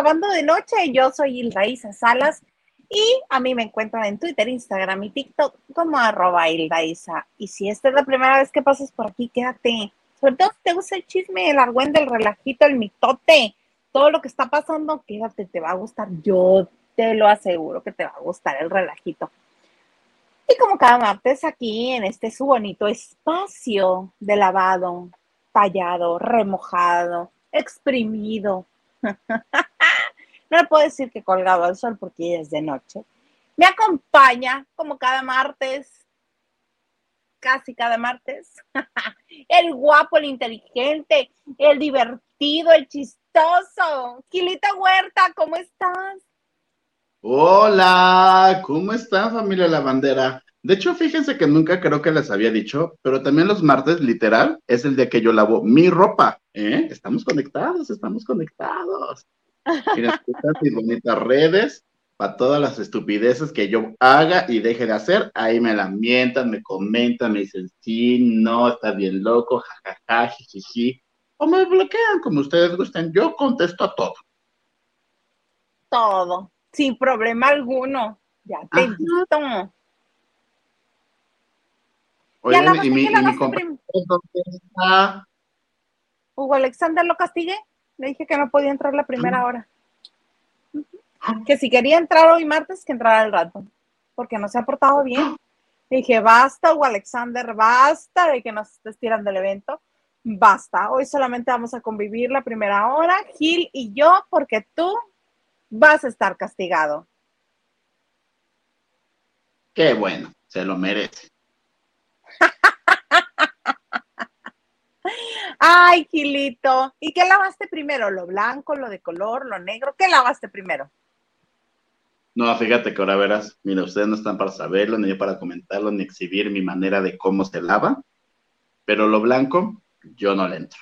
Lavando de Noche. Yo soy Ilraísa Salas y a mí me encuentran en Twitter, Instagram y TikTok como arroba Ilraísa. Y si esta es la primera vez que pasas por aquí, quédate. Sobre todo si te gusta el chisme, el argüente, el relajito, el mitote, todo lo que está pasando, quédate, te va a gustar. Yo te lo aseguro que te va a gustar el relajito. Y como cada martes aquí en este su bonito espacio de lavado, tallado, remojado, exprimido. no le puedo decir que colgado al sol porque es de noche. Me acompaña como cada martes, casi cada martes, el guapo, el inteligente, el divertido, el chistoso. Quilita Huerta, ¿cómo estás? Hola, ¿cómo están familia La Bandera? De hecho, fíjense que nunca creo que les había dicho, pero también los martes, literal, es el día que yo lavo mi ropa. ¿eh? Estamos conectados, estamos conectados. Mis bonitas redes para todas las estupideces que yo haga y deje de hacer. Ahí me la mientan, me comentan, me dicen, sí, no, está bien loco, jajaja, jijiji. O me bloquean como ustedes gusten. Yo contesto a todo. Todo, sin problema alguno. Ya te visto. Oye, y mi, y mi Hugo Alexander lo castigué. Le dije que no podía entrar la primera hora. Que si quería entrar hoy martes, que entrara al rato. Porque no se ha portado bien. Le dije, basta, Hugo Alexander, basta de que nos estés tirando del evento. Basta. Hoy solamente vamos a convivir la primera hora, Gil y yo, porque tú vas a estar castigado. Qué bueno, se lo merece. Ay, Gilito. ¿Y qué lavaste primero? ¿Lo blanco, lo de color, lo negro? ¿Qué lavaste primero? No, fíjate que ahora verás, mira, ustedes no están para saberlo, ni para comentarlo, ni exhibir mi manera de cómo se lava, pero lo blanco, yo no le entro.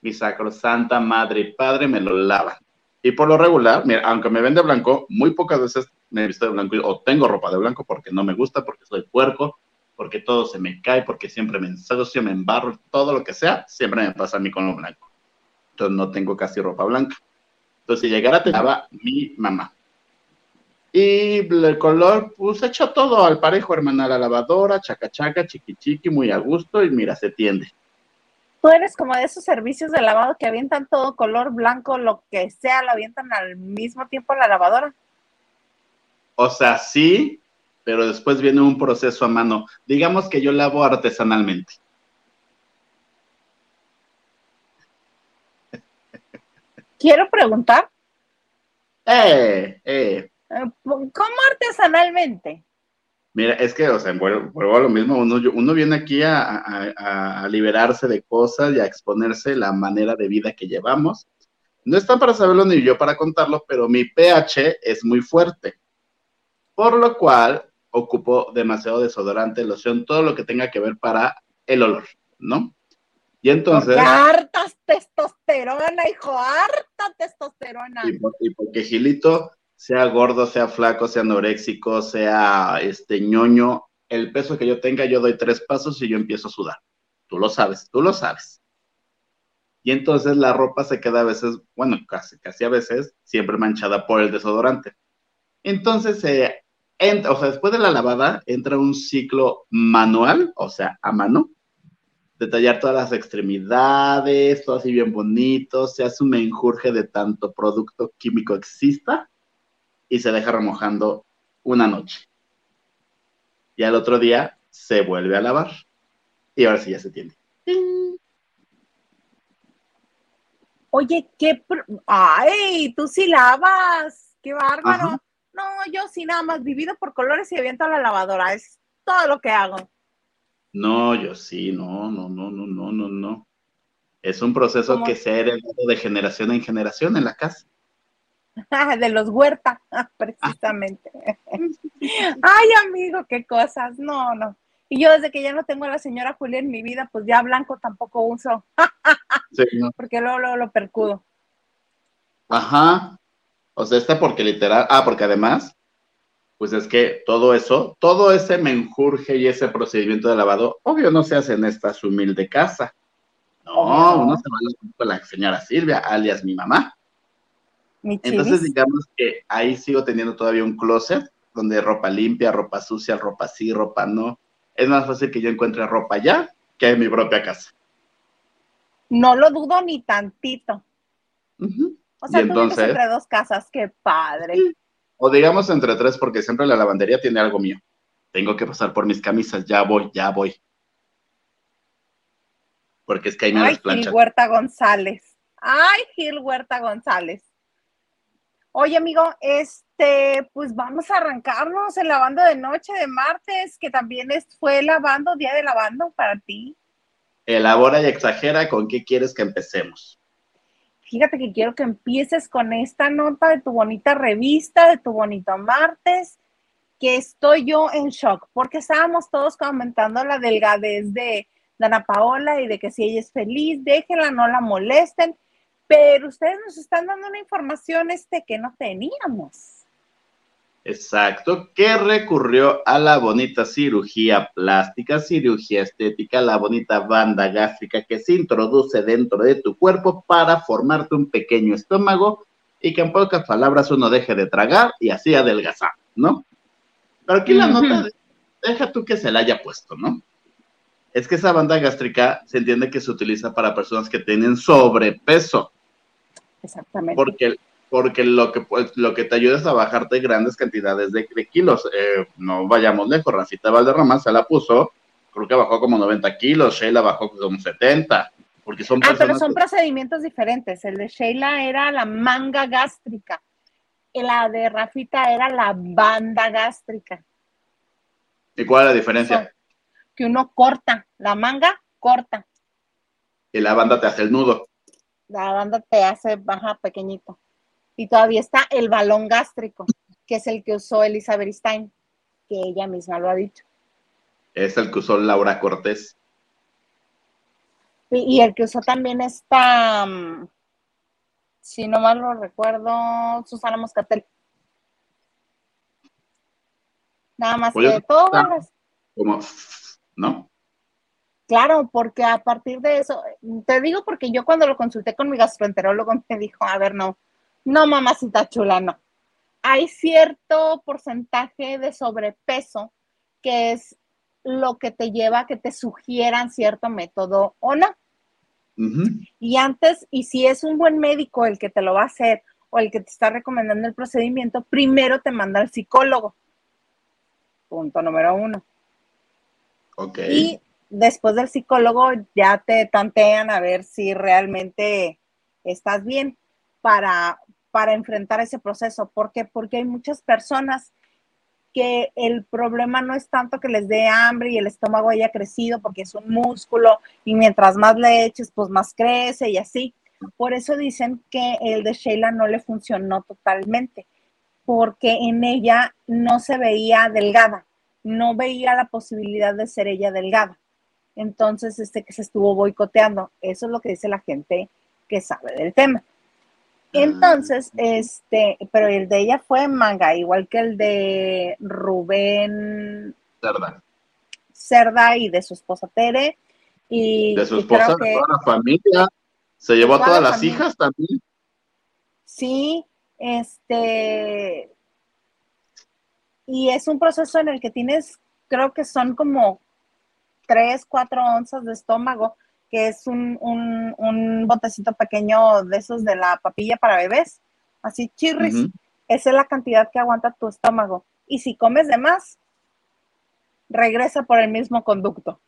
Mi sacrosanta madre y padre me lo lavan. Y por lo regular, mira, aunque me vende blanco, muy pocas veces me he visto de blanco o tengo ropa de blanco porque no me gusta, porque soy puerco, porque todo se me cae, porque siempre me ensucio, me embarro, todo lo que sea, siempre me pasa a mí con lo blanco. Entonces no tengo casi ropa blanca. Entonces si llegara te lava mi mamá. Y el color, pues hecho todo al parejo, hermana, la lavadora, chaca chaca, chiqui chiqui, muy a gusto y mira, se tiende. Tú eres como de esos servicios de lavado que avientan todo color blanco, lo que sea, lo avientan al mismo tiempo a la lavadora. O sea, sí, pero después viene un proceso a mano. Digamos que yo lavo artesanalmente. Quiero preguntar. Eh, eh. eh ¿Cómo artesanalmente? Mira, es que, o sea, vuelvo, a lo mismo, uno, uno viene aquí a, liberarse de cosas y a exponerse la manera de vida que llevamos. No está para saberlo ni yo para contarlo, pero mi pH es muy fuerte. Por lo cual, ocupo demasiado desodorante, loción, todo lo que tenga que ver para el olor, ¿no? Y entonces... hartas testosterona, hijo, harta testosterona. Y, porque Gilito, sea gordo, sea flaco, sea anoréxico, sea este ñoño, el peso que yo tenga, yo doy tres pasos y yo empiezo a sudar. Tú lo sabes, tú lo sabes. Y entonces la ropa se queda a veces, bueno, casi, casi a veces, siempre manchada por el desodorante. Entonces, eh, o sea, después de la lavada entra un ciclo manual, o sea, a mano, detallar todas las extremidades, todo así bien bonito, se hace un menjurje de tanto producto químico exista y se deja remojando una noche. Y al otro día se vuelve a lavar. Y ahora sí ya se tiende. Oye, qué... ¡Ay! Tú sí lavas. ¡Qué bárbaro! No, yo sí nada más vivido por colores y aviento a la lavadora. Es todo lo que hago. No, yo sí, no, no, no, no, no, no, no. Es un proceso que se ha heredado de generación en generación en la casa. de los huerta, precisamente. Ay, amigo, qué cosas. No, no. Y yo desde que ya no tengo a la señora Julia en mi vida, pues ya blanco tampoco uso. sí, Porque luego, luego lo percudo. Ajá. O sea, está porque literal, ah, porque además, pues es que todo eso, todo ese menjurje y ese procedimiento de lavado, obvio no se hace en esta humilde casa. No, uno se va a la señora Silvia, alias mi mamá. Entonces, digamos que ahí sigo teniendo todavía un closet donde ropa limpia, ropa sucia, ropa sí, ropa no. Es más fácil que yo encuentre ropa allá que en mi propia casa. No lo dudo ni tantito. O sea, tú entre dos casas, qué padre. O digamos entre tres, porque siempre la lavandería tiene algo mío. Tengo que pasar por mis camisas, ya voy, ya voy. Porque es que hay me Ay, Gil Huerta González. Ay, Gil Huerta González. Oye, amigo, este, pues vamos a arrancarnos el lavando de noche de martes, que también fue lavando, día de lavando para ti. Elabora y exagera con qué quieres que empecemos. Fíjate que quiero que empieces con esta nota de tu bonita revista, de tu bonito martes, que estoy yo en shock, porque estábamos todos comentando la delgadez de Dana Paola y de que si ella es feliz, déjenla, no la molesten pero ustedes nos están dando una información este que no teníamos. Exacto, que recurrió a la bonita cirugía plástica, cirugía estética, la bonita banda gástrica que se introduce dentro de tu cuerpo para formarte un pequeño estómago y que en pocas palabras uno deje de tragar y así adelgazar, ¿no? Pero aquí la nota, deja tú que se la haya puesto, ¿no? Es que esa banda gástrica se entiende que se utiliza para personas que tienen sobrepeso. Exactamente. Porque, porque lo, que, lo que te ayuda es a bajarte grandes cantidades de, kilos. Eh, no vayamos lejos, Rafita Valderrama se la puso, creo que bajó como 90 kilos, Sheila bajó como 70. Porque son ah, pero son procedimientos diferentes. El de Sheila era la manga gástrica. La de Rafita era la banda gástrica. ¿Y cuál es la diferencia? que uno corta, la manga corta. Y la banda te hace el nudo la banda te hace baja pequeñito. Y todavía está el balón gástrico, que es el que usó Elizabeth Stein, que ella misma lo ha dicho. Es el que usó Laura Cortés. Y, el que usó también está, mm, si no mal lo recuerdo, Susana Moscatel. Nada más pues que todo. Como, ¿no? Claro, porque a partir de eso, te digo porque yo cuando lo consulté con mi gastroenterólogo me dijo, a ver, no, no mamacita chula, no. Hay cierto porcentaje de sobrepeso que es lo que te lleva a que te sugieran cierto método o no. Y antes, y si es un buen médico el que te lo va a hacer o el que te está recomendando el procedimiento, primero te manda al psicólogo. Punto número uno. Ok después del psicólogo ya te tantean a ver si realmente estás bien para, para enfrentar ese proceso. ¿Por qué? Porque hay muchas personas que el problema no es tanto que les dé hambre y el estómago haya crecido porque es un músculo y mientras más le eches, pues más crece y así. Por eso dicen que el de Sheila no le funcionó totalmente, porque en ella no se veía delgada, no veía la posibilidad de ser ella delgada entonces este que se estuvo boicoteando. Eso es lo que dice la gente que sabe del tema. Entonces, este, pero el de ella fue manga, igual que el de Rubén Cerda. Cerda y de su esposa Tere. Y, de su esposa, de toda la familia. Se llevó a todas las hijas también. Sí, este. Y es un proceso en el que tienes, creo que son como 3, 4 onzas de estómago, que es un, botecito pequeño de esos de la papilla para bebés, así chirris. Esa es la cantidad que aguanta tu estómago. Y si comes de más, regresa por el mismo conducto.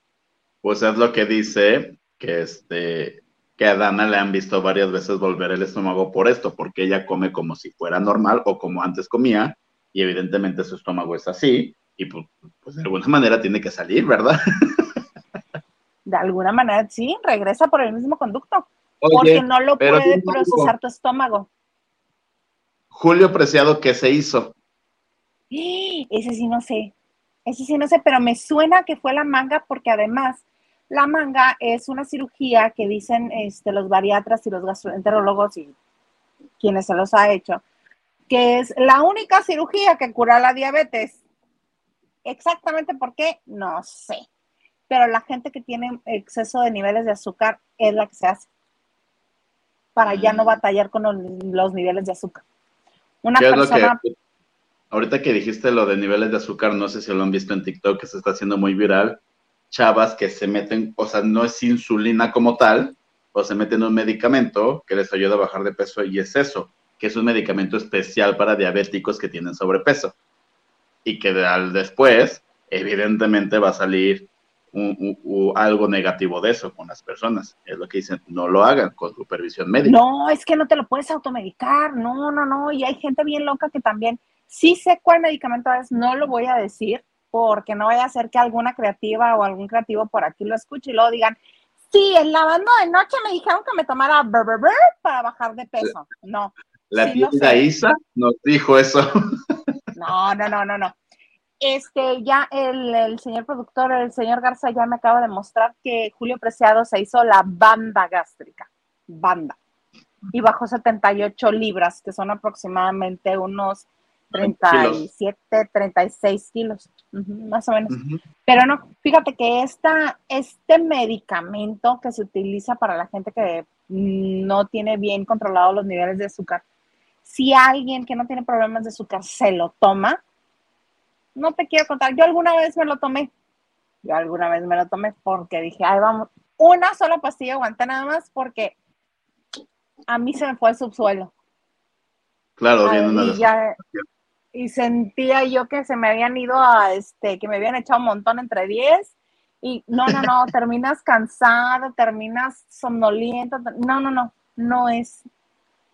Pues es lo que dice que este que a Dana le han visto varias veces volver el estómago por esto, porque ella come como si fuera normal o como antes comía, y evidentemente su estómago es así, y pues, pues de alguna manera tiene que salir, ¿verdad? de alguna manera, sí, regresa por el mismo conducto, porque no lo puede procesar tu estómago. Julio Preciado, ¿qué se hizo? Ese sí no sé, ese sí no sé, pero me suena que fue la manga, porque además la manga es una cirugía que dicen este, los bariatras y los gastroenterólogos y quienes se los ha hecho, que es la única cirugía que cura la diabetes. Exactamente por qué, no sé pero la gente que tiene exceso de niveles de azúcar es la que se hace para ya no batallar con los, niveles de azúcar. Una persona... ahorita que dijiste lo de niveles de azúcar, no sé si lo han visto en TikTok, que se está haciendo muy viral, chavas que se meten, o sea, no es insulina como tal, o se meten un medicamento que les ayuda a bajar de peso y es eso, que es un medicamento especial para diabéticos que tienen sobrepeso. Y que al después, evidentemente, va a salir algo negativo de eso con las personas. Es lo que dicen, no lo hagan con supervisión médica. No, es que no te lo puedes automedicar, no, no, no, y hay gente bien loca que también, sí sé cuál medicamento es, no lo voy a decir, porque no vaya a ser que alguna creativa o algún creativo por aquí lo escuche y luego digan, sí, en la banda de noche me dijeron que me tomara para bajar de peso. No. La tienda Isa nos dijo eso. No, no, no, no, no este, ya el, señor productor, el señor Garza, ya me acaba de mostrar que Julio Preciado se hizo la banda gástrica, banda, y bajó 78 libras, que son aproximadamente unos 37, 36 kilos, más o menos. Pero no, fíjate que esta, este medicamento que se utiliza para la gente que no tiene bien controlado los niveles de azúcar, si alguien que no tiene problemas de azúcar se lo toma, no te quiero contar, yo alguna vez me lo tomé, yo alguna vez me lo tomé porque dije, ay, vamos, una sola pastilla aguanta nada más porque a mí se me fue el subsuelo. Claro, viendo y, y sentía yo que se me habían ido a, este, que me habían echado un montón entre 10 y no, no, no, terminas cansado, terminas somnoliento, no, no, no, no es,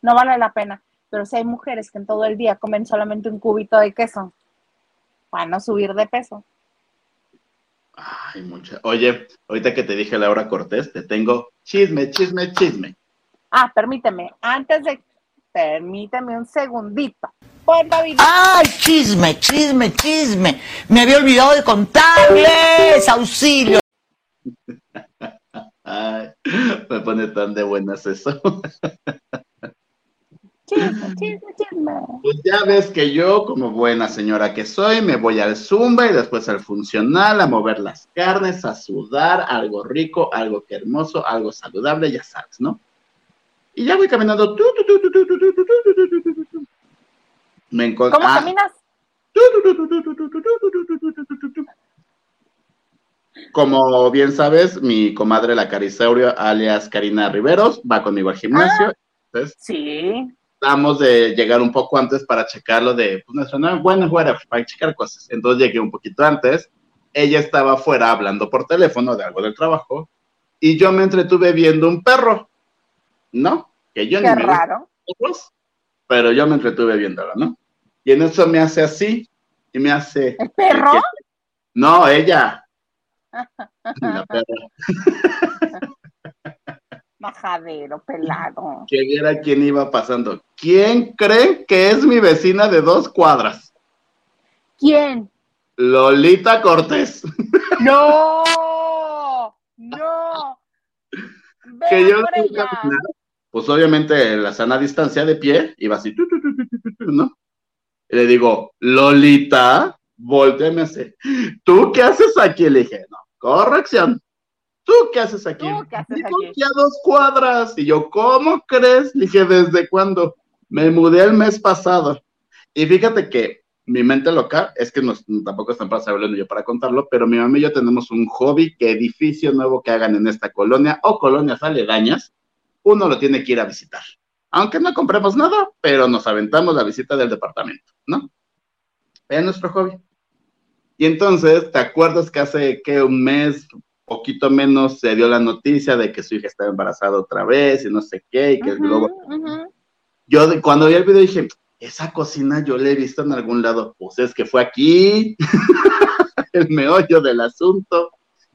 no vale la pena. Pero si hay mujeres que en todo el día comen solamente un cubito de queso, para no subir de peso. Ay, mucha. Oye, ahorita que te dije Laura Cortés, te tengo chisme, chisme, chisme. Ah, permíteme, antes de. Permíteme un segundito. Pues, ¡Ay, chisme, chisme, chisme! Me había olvidado de contarles, auxilio. Ay, me pone tan de buenas eso. Chisme, chisme, chisme. Pues ya ves que yo, como buena señora que soy, me voy al zumba y después al funcional, a mover las carnes, a sudar, algo rico, algo que hermoso, algo saludable, ya sabes, ¿no? Y ya voy caminando. Me ¿Cómo caminas? Como bien sabes, mi comadre la Carisaurio, alias Karina Riveros, va conmigo al gimnasio. sí tratamos de llegar un poco antes para checarlo de, pues nuestra bueno, fuera, para checar cosas. Entonces llegué un poquito antes, ella estaba afuera hablando por teléfono de algo del trabajo y yo me entretuve viendo un perro, ¿no? Que yo Qué ni me raro. pero yo me entretuve viéndolo, ¿no? Y en eso me hace así y me hace... ¿El perro? No, ella. La perra. Majadero, pelado. Que viera quién iba pasando. ¿Quién cree que es mi vecina de dos cuadras? ¿Quién? Lolita Cortés. No, no. que yo pues obviamente la sana distancia de pie iba así, ¿no? Y le digo, Lolita, volteame así. ¿Tú qué haces aquí? Le dije, no, corrección. ¿Tú qué haces aquí? ¿Tú qué haces aquí? a dos cuadras. Y yo, ¿cómo crees? dije, ¿desde cuándo? Me mudé el mes pasado. Y fíjate que mi mente loca, es que no, tampoco están para saberlo yo para contarlo, pero mi mamá y yo tenemos un hobby que edificio nuevo que hagan en esta colonia o colonias aledañas, uno lo tiene que ir a visitar. Aunque no compremos nada, pero nos aventamos la visita del departamento, ¿no? Es nuestro hobby. Y entonces, ¿te acuerdas que hace que un mes, poquito menos se dio la noticia de que su hija estaba embarazada otra vez y no sé qué, y que luego... Yo cuando vi el video dije, esa cocina yo la he visto en algún lado, pues es que fue aquí, el meollo del asunto.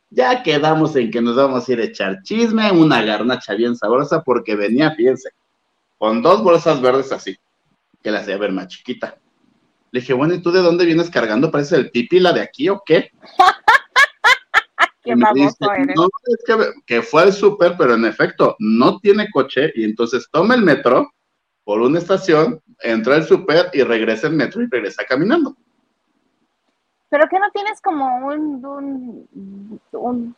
Ya quedamos en que nos vamos a ir a echar chisme, una garnacha bien sabrosa, porque venía, fíjense, con dos bolsas verdes así, que la hacía ver más chiquita. Le dije, bueno, ¿y tú de dónde vienes cargando? ¿Parece el pipi la de aquí o qué? No, es que, que fue al súper, pero en efecto no tiene coche y entonces toma el metro por una estación, entra al súper y regresa el metro y regresa caminando. Pero que no tienes como un, un,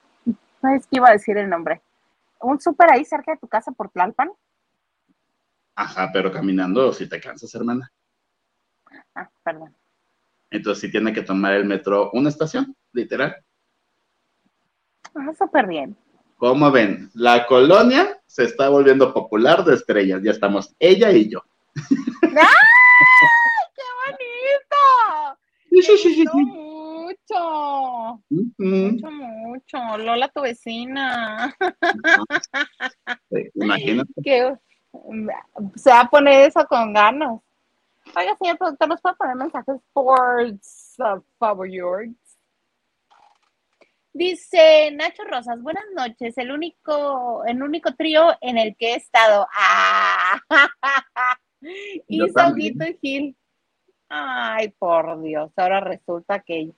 no es que iba a decir el nombre, un súper ahí cerca de tu casa por Tlalpan. Ajá, pero caminando si te cansas, hermana. Ah, perdón. Entonces sí tiene que tomar el metro una estación, literal. Ah, súper bien. ¿Cómo ven? La colonia se está volviendo popular de estrellas. Ya estamos ella y yo. ¡Ay, qué bonito! Sí, sí, sí, sí, Mucho, mucho, mucho. Lola, tu vecina. Sí, Imagínate. que se va a poner eso con ganas. Oiga, señor productor, ¿nos puede poner mensajes por favor? Dice Nacho Rosas, buenas noches, el único, el único trío en el que he estado. ¡Ah! Y Yo también. Saudito y Gil. Ay, por Dios, ahora resulta que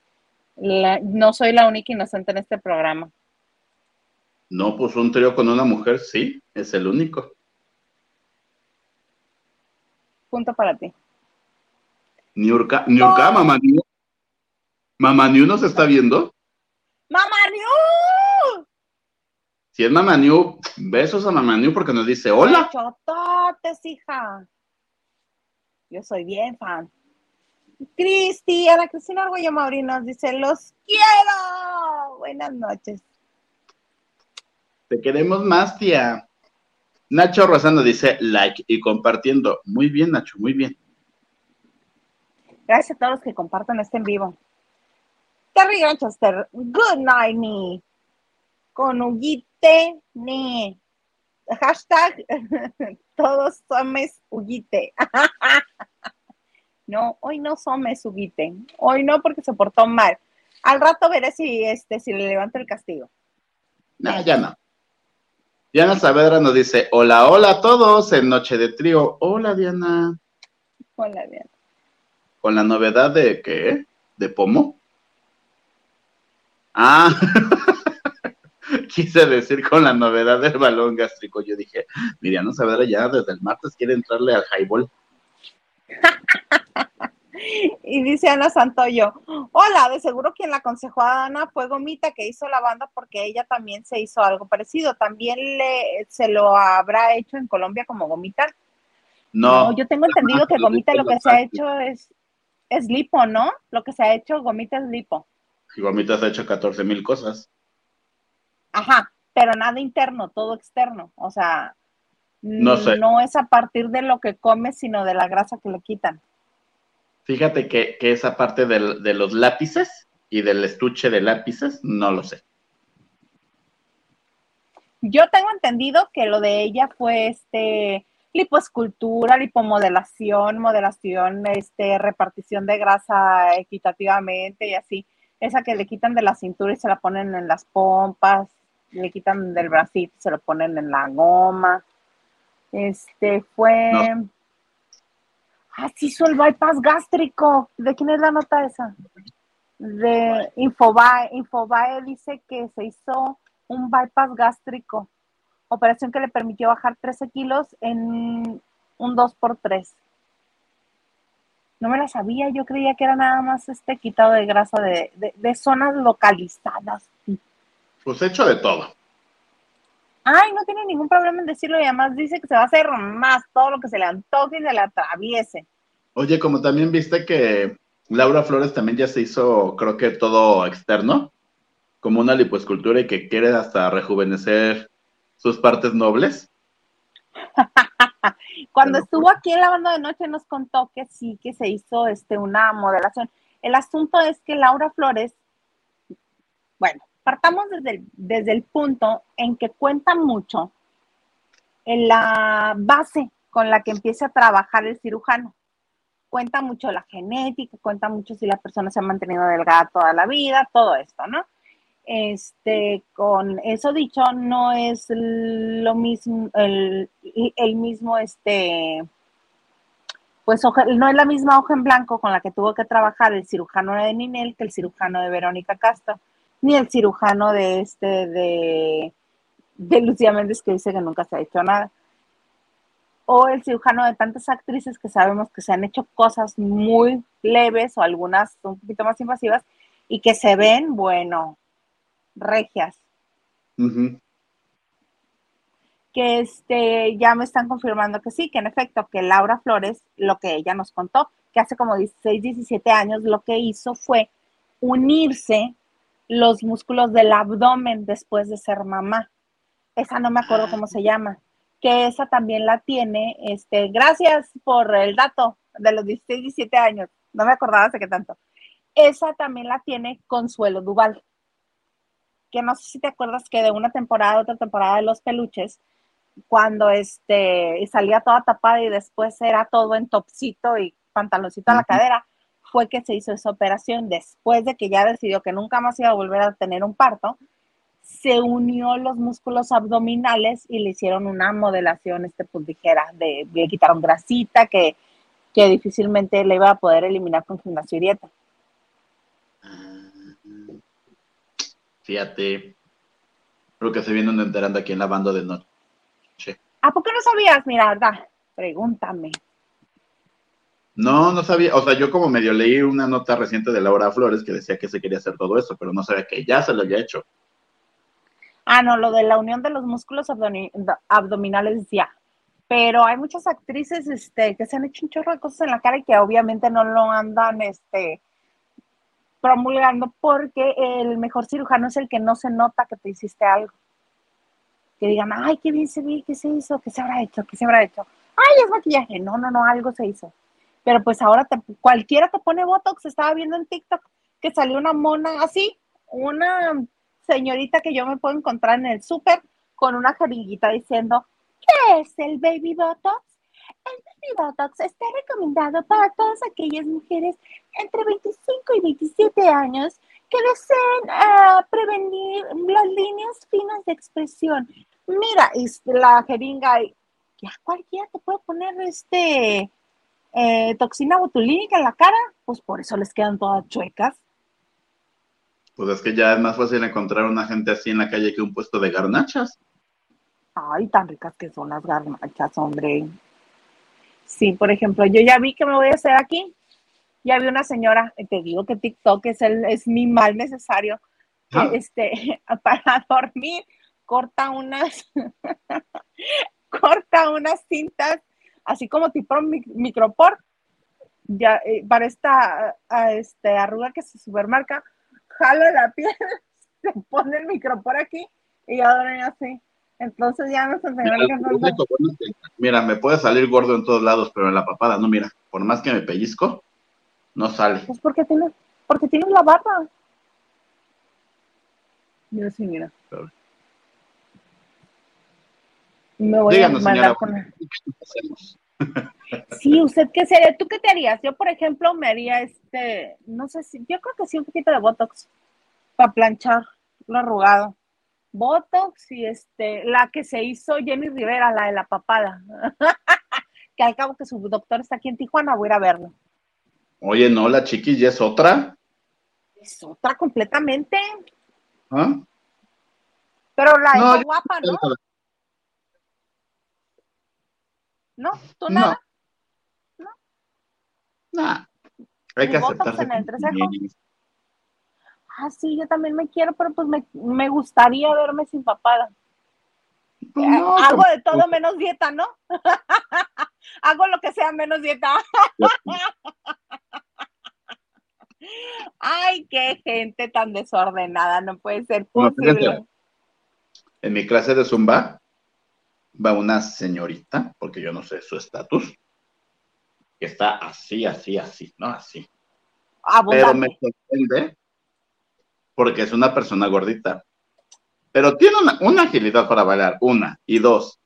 la- no soy la única inocente en este programa. No, pues un trío con una mujer, sí, es el único. Punto para ti. Niurka, Niurka, mamá Niu. Mamá Niu nos está viendo. ¡Mamá Niu! Si es mamá Niu, besos a mamá Niu porque nos dice hola. Chototes, hija. Yo soy bien fan. Cristi, Ana Cristina Arguello Mauri nos dice, los quiero. Buenas noches. Te queremos más, tía. Nacho Rosano dice like y compartiendo. Muy bien, Nacho, muy bien. Gracias a todos los que compartan este en vivo. Terry Granchester, good night, me. Con Huguite, ne. Hashtag, todos somos Huguite. No, hoy no somos Huguite. Hoy no porque se portó mal. Al rato veré si, este, si le levanto el castigo. No, ya no. Diana Saavedra nos dice hola, hola a todos en Noche de Trío. Hola, Diana. Hola, bien. Con la novedad de qué? ¿De Pomo? Ah, quise decir con la novedad del balón gástrico. Yo dije, Miriam Saavedra ya desde el martes quiere entrarle al highball. Y dice Ana Santoyo, hola, de seguro quien la aconsejó a Ana fue Gomita que hizo la banda porque ella también se hizo algo parecido. También le, se lo habrá hecho en Colombia como Gomita. No, yo tengo entendido que Gomita lo que se ha hecho es, es lipo, ¿no? Lo que se ha hecho Gomita es lipo. Gomitas ha hecho 14 mil cosas. Ajá, pero nada interno, todo externo. O sea, No sé. no es a partir de lo que comes, sino de la grasa que le quitan. Fíjate que, que esa parte del- de los lápices y del estuche de lápices, no lo sé. Yo tengo entendido que lo de ella fue este lipoescultura, lipomodelación, modelación, este repartición de grasa equitativamente y así. Esa que le quitan de la cintura y se la ponen en las pompas, le quitan del bracito y se lo ponen en la goma. Este fue. No. Ah, se hizo el bypass gástrico. ¿De quién es la nota esa? De Infobae. Infobae dice que se hizo un bypass gástrico. Operación que le permitió bajar 13 kilos en un 2x3. No me la sabía, yo creía que era nada más este quitado de grasa de, de- de zonas localizadas. Pues hecho de todo. Ay, no tiene ningún problema en decirlo y además dice que se va a hacer más todo lo que se le antoje y se le atraviese. Oye, como también viste que Laura Flores también ya se hizo, creo que todo externo, como una lipoescultura y que quiere hasta rejuvenecer sus partes nobles. Cuando estuvo aquí en la banda de noche nos contó que sí, que se hizo este, una modelación. El asunto es que Laura Flores, bueno, partamos desde el, desde el punto en que cuenta mucho en la base con la que empieza a trabajar el cirujano. Cuenta mucho la genética, cuenta mucho si la persona se ha mantenido delgada toda la vida, todo esto, ¿no? Este, con eso dicho, no es lo mismo, el, mismo, este, pues no es la misma hoja en blanco con la que tuvo que trabajar el cirujano de Ninel que el cirujano de Verónica Castro, ni el cirujano de este, de, de Lucía Méndez que dice que nunca se ha hecho nada. O el cirujano de tantas actrices que sabemos que se han hecho cosas muy leves o algunas un poquito más invasivas y que se ven, bueno, regias. Que este, ya me están confirmando que sí, que en efecto, que Laura Flores, lo que ella nos contó, que hace como 16, 17 años lo que hizo fue unirse los músculos del abdomen después de ser mamá. Esa no me acuerdo cómo se llama, que esa también la tiene, este, gracias por el dato de los 16, 17 años, no me acordaba hace qué tanto. Esa también la tiene Consuelo Duval, que no sé si te acuerdas que de una temporada a otra temporada de Los Peluches, cuando este, salía toda tapada y después era todo en topcito y pantaloncito a la cadera, fue que se hizo esa operación después de que ya decidió que nunca más iba a volver a tener un parto, se unió los músculos abdominales y le hicieron una modelación, este, pues dijera, de, le quitaron grasita que, que difícilmente le iba a poder eliminar con gimnasio y dieta. Fíjate, creo que se viene enterando aquí en la banda de noche. ¿A poco no sabías? Mira, verdad, pregúntame. No, no sabía, o sea, yo como medio leí una nota reciente de Laura Flores que decía que se quería hacer todo eso, pero no sabía que ya se lo había hecho. Ah, no, lo de la unión de los músculos abdominales ya. Pero hay muchas actrices este, que se han hecho un chorro de cosas en la cara y que obviamente no lo andan este, promulgando porque el mejor cirujano es el que no se nota que te hiciste algo. Que digan, ay, qué bien se ve, qué se hizo, qué se habrá hecho, qué se habrá hecho. Ay, es maquillaje. No, no, no, algo se hizo. Pero pues ahora cualquiera te pone Botox. Estaba viendo en TikTok que salió una mona así, una señorita que yo me puedo encontrar en el súper con una jeringuita diciendo, ¿qué es el baby Botox? El baby Botox está recomendado para todas aquellas mujeres entre 25 y 27 años que deseen ah, prevenir las líneas finas de expresión. Mira, la jeringa, ya cualquiera te puede poner este eh, toxina botulínica en la cara, pues por eso les quedan todas chuecas. Pues es que ya es más fácil encontrar una gente así en la calle que un puesto de garnachas. Ay, tan ricas que son las garnachas, hombre. Sí, por ejemplo, yo ya vi que me voy a hacer aquí. Ya vi una señora, te digo que TikTok es, el, es mi mal necesario. Ah. este, para dormir, corta unas, corta unas cintas, así como tipo micropor, ya, eh, para esta este, arruga que se supermarca, jalo la piel, se pone el micropor aquí y ya duerme así. Entonces ya no se mira, mira, me puede salir gordo en todos lados, pero en la papada no, mira, por más que me pellizco, no sale. Es porque tienes, porque tienes la barba. Mira, sí, mira. Me voy a mandar con Sí, ¿usted qué sería? ¿Tú qué te harías? Yo, por ejemplo, me haría este, no sé si, yo creo que sí, un poquito de Botox para planchar lo arrugado. Botox y este, la que se hizo Jenny Rivera, la de la papada. que al cabo que su doctor está aquí en Tijuana, voy a ir a verlo. Oye, no, la chiquis ya es otra. Es otra completamente. ¿Ah? Pero la es guapa, ¿no? ¿No? ¿Tú nada? No. No. Hay que aceptarse. Ah, sí, yo también me quiero, pero pues me, gustaría verme sin papada. Pues eh, Hago de todo menos dieta, ¿no? Hago lo que sea menos dieta. Ay, qué gente tan desordenada, no puede ser posible. en mi clase de Zumba, va una señorita, porque yo no sé su estatus, que está así, así, así, ¿no? Así. Pero me sorprende porque es una persona gordita. Pero tiene una, agilidad para bailar, una. Y dos,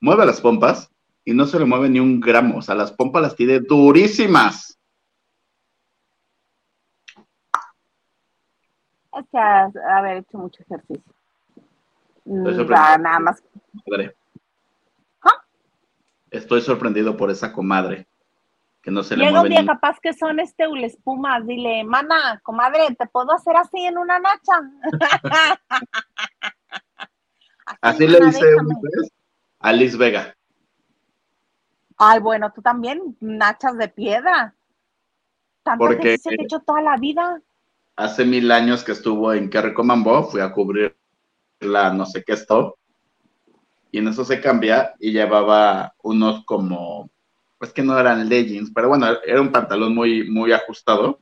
mueve las pompas y no se le mueve ni un gramo. O sea, las pompas las tiene durísimas. Es que haber hecho mucho ejercicio. Nada más. Estoy sorprendido por esa comadre. Que no se le Llega un día capaz que son este espumas. Dile, mana, comadre, ¿te puedo hacer así en una nacha? así, le dice a Liz Vega. Ay, bueno, tú también, nachas de piedra. Tanto Porque se hecho toda la vida. Hace mil años que estuvo en Que Recomambó, fui a cubrir la no sé qué esto y en eso se cambia y llevaba unos como, pues que no eran leggings, pero bueno, era un pantalón muy, muy ajustado.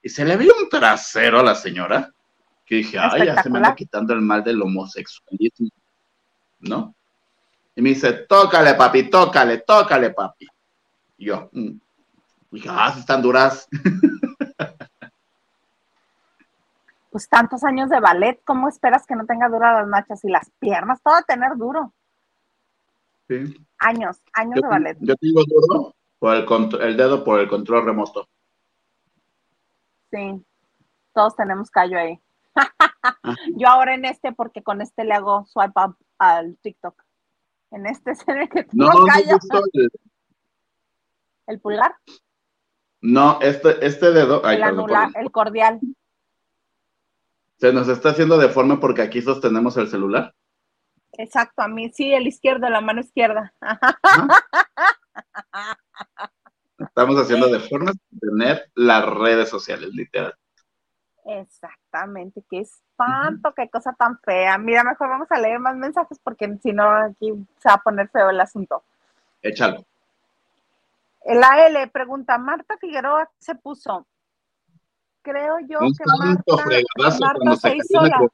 Y se le vio un trasero a la señora, que dije, ay, ya se me anda quitando el mal del homosexualismo, ¿no? Y me dice, tócale, papi, tócale, tócale, papi. Y yo, mm". dije, ah, si están duras. pues tantos años de ballet, ¿cómo esperas que no tenga duras las nachas y las piernas? Todo a tener duro. Sí. Años, años de ballet. Yo tengo duro por el, el dedo por el control remoto. Sí, todos tenemos callo ahí. yo ahora en este, porque con este le hago swipe up al TikTok. En este es el que tengo no, callo. No, el... ¿El pulgar? No, este, este dedo. el anular, el cordial. Se nos está haciendo deforme porque aquí sostenemos el celular. Exacto, a mí sí, el izquierdo, la mano izquierda. Estamos haciendo deforme tener las redes sociales, literal. Exactamente, qué espanto, qué cosa tan fea. Mira, mejor vamos a leer más mensajes porque si no aquí se va a poner feo el asunto. Échalo. El AL pregunta, Marta Figueroa se puso, creo yo que Marta, se hizo la...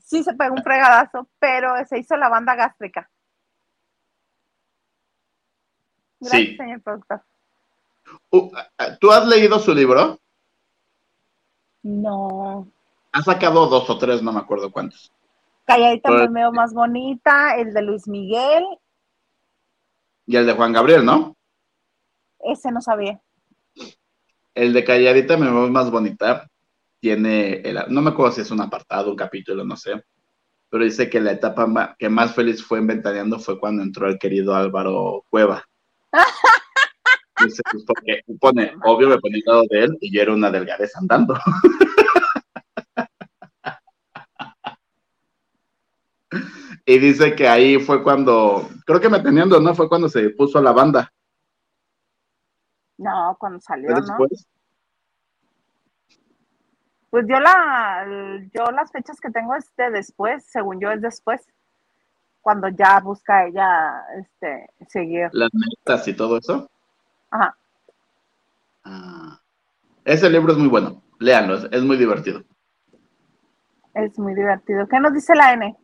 Sí, se pegó un fregadazo, pero se hizo la banda gástrica. Gracias, señor productor. Uh, ¿Tú has leído su libro? No. Ha sacado dos o tres, no me acuerdo cuántos. Calladita me veo más bonita, el de Luis Miguel. Y el de Juan Gabriel, ¿no? Ese no sabía. El de Calladita me veo más bonita. Tiene, el, no me acuerdo si es un apartado, un capítulo, no sé. Pero dice que la etapa que más feliz fue en Ventaneando fue cuando entró el querido Álvaro Cueva. dice, pues porque pone, obvio me ponía al lado de él y yo era una delgadez andando. y dice que ahí fue cuando, creo que Ventaneando, ¿no? Fue cuando se puso a la banda. No, cuando salió, ¿no? Pues yo la, yo las fechas que tengo es de después, según yo es después, cuando ya busca ella, este, seguir. Las metas y todo eso. Ajá. Ah. Ese libro es muy bueno, léanlo, es, muy divertido. Es muy divertido. ¿Qué nos dice la N?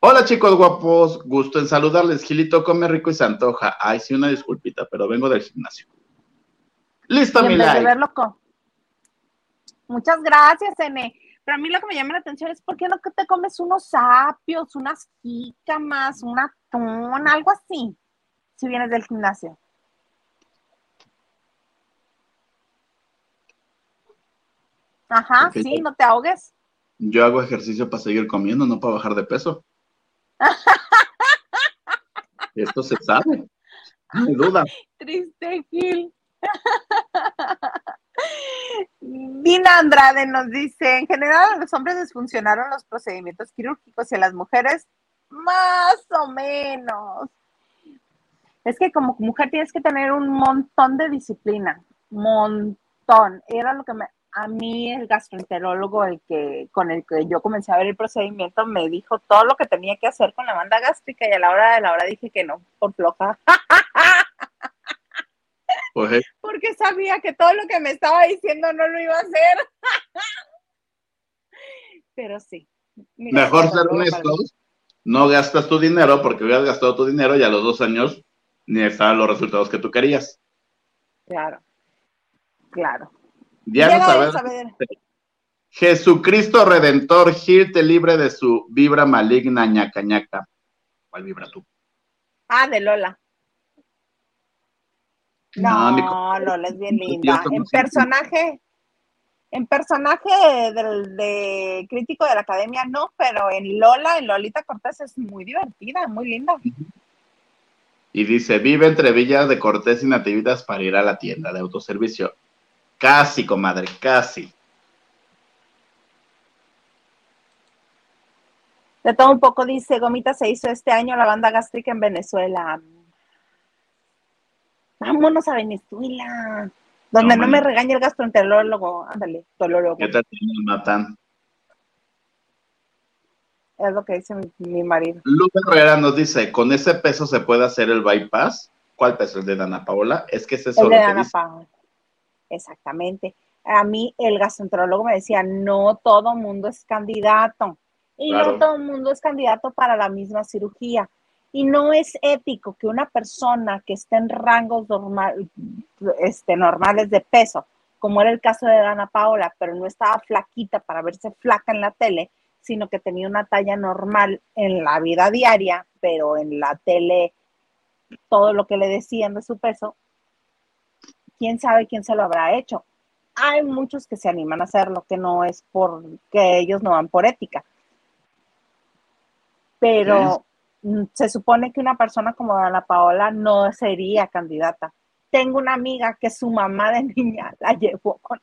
Hola chicos guapos, gusto en saludarles. Gilito come rico y se antoja. Ay, sí, una disculpita, pero vengo del gimnasio. Listo, mi like. loco. Muchas gracias, N. Pero a mí lo que me llama la atención es por qué no que te comes unos sapios, unas jícamas, un atún, algo así, si vienes del gimnasio. Ajá, sí, no te ahogues. Yo hago ejercicio para seguir comiendo, no para bajar de peso. Esto se sabe, no hay duda. Triste Gil. Dina Andrade nos dice, en general a los hombres les funcionaron los procedimientos quirúrgicos y a las mujeres más o menos. Es que como mujer tienes que tener un montón de disciplina, montón. Era lo que me, a mí el gastroenterólogo, el que con el que yo comencé a ver el procedimiento, me dijo todo lo que tenía que hacer con la banda gástrica y a la hora de la hora dije que no, por floja. Pues, Porque sabía que todo lo que me estaba diciendo no lo iba a hacer. Pero sí. Mejor ser honestos, no gastas tu dinero porque hubieras gastado tu dinero y a los dos años ni estaban los resultados que tú querías. Claro, claro. Ya sabes. Jesucristo Redentor, Gil te libre de su vibra maligna ñaca ñaca. ¿Cuál vibra tú? Ah, de Lola. No, Lola es bien linda. En personaje, en personaje del de crítico de la academia no, pero en Lola, en Lolita Cortés es muy divertida, muy linda. Y dice, vive entre Villas de Cortés y Nativitas para ir a la tienda de autoservicio. Casi, comadre, casi. De todo un poco dice, Gomita se hizo este año la banda gástrica en Venezuela. Vámonos a Venezuela. Donde no, me regañe el gastroenterólogo. Ándale, tolólogo. ¿Qué tal, Natán? es lo que dice mi, mi marido. Luz Herrera nos dice, ¿con ese peso se puede hacer el bypass? ¿Cuál peso? ¿El de Dana Paola? Es que ese es El de Dana dice. Paola. Exactamente. A mí el gastroenterólogo me decía, no todo mundo es candidato. Y Claro. no todo mundo es candidato para la misma cirugía. Y no es ético que una persona que esté en rangos este, normales de peso, como era el caso de Dana Paola, pero no estaba flaquita para verse flaca en la tele, sino que tenía una talla normal en la vida diaria, pero en la tele todo lo que le decían de su peso, quién sabe quién se lo habrá hecho. Hay muchos que se animan a hacerlo, que no es porque ellos no van por ética. Pero se supone que una persona como Dana Paola no sería candidata. Tengo una amiga que su mamá de niña la llevó con,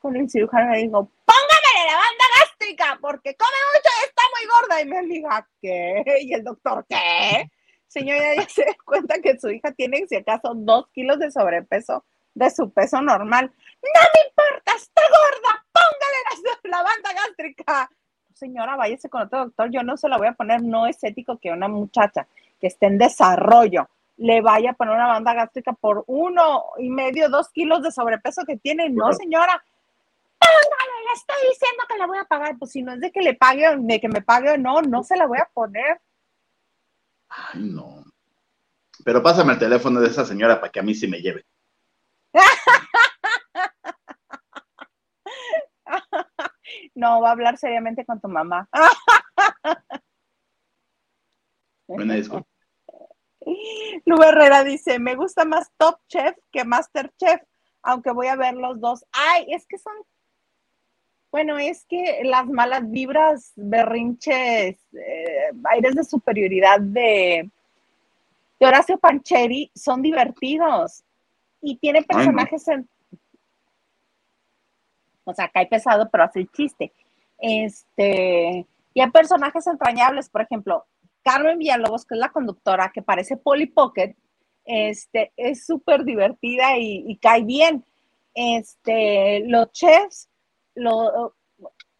con el cirujano y le dijo, póngame la banda gástrica porque come mucho y está muy gorda. Y mi amiga, ¿qué? Y el doctor, ¿qué? Señora, ya se da cuenta que su hija tiene, si acaso, dos kilos de sobrepeso de su peso normal. No me importa, está gorda, póngale la, la banda gástrica. Señora, váyase con otro doctor, yo no se la voy a poner, no es ético que una muchacha que esté en desarrollo le vaya a poner una banda gástrica por uno y medio, dos kilos de sobrepeso que tiene. No, señora, póngale, le estoy diciendo que la voy a pagar. Pues si no es de que le pague, o de que me pague o no, no se la voy a poner. Ay, no. Pero pásame el teléfono de esa señora para que a mí sí me lleve. No, va a hablar seriamente con tu mamá. Bueno, disculpa. Lu Herrera dice, me gusta más Top Chef que Master Chef, aunque voy a ver los dos. Ay, es que son, bueno, es que las malas vibras, berrinches, eh, aires de superioridad de, de Horacio Pancheri son divertidos y tiene no. personajes en... O sea, cae pesado, pero hace el chiste. Este, y hay personajes entrañables, por ejemplo, Carmen Villalobos, que es la conductora, que parece Polly Pocket, este, es súper divertida y, y cae bien. Este, los chefs, lo,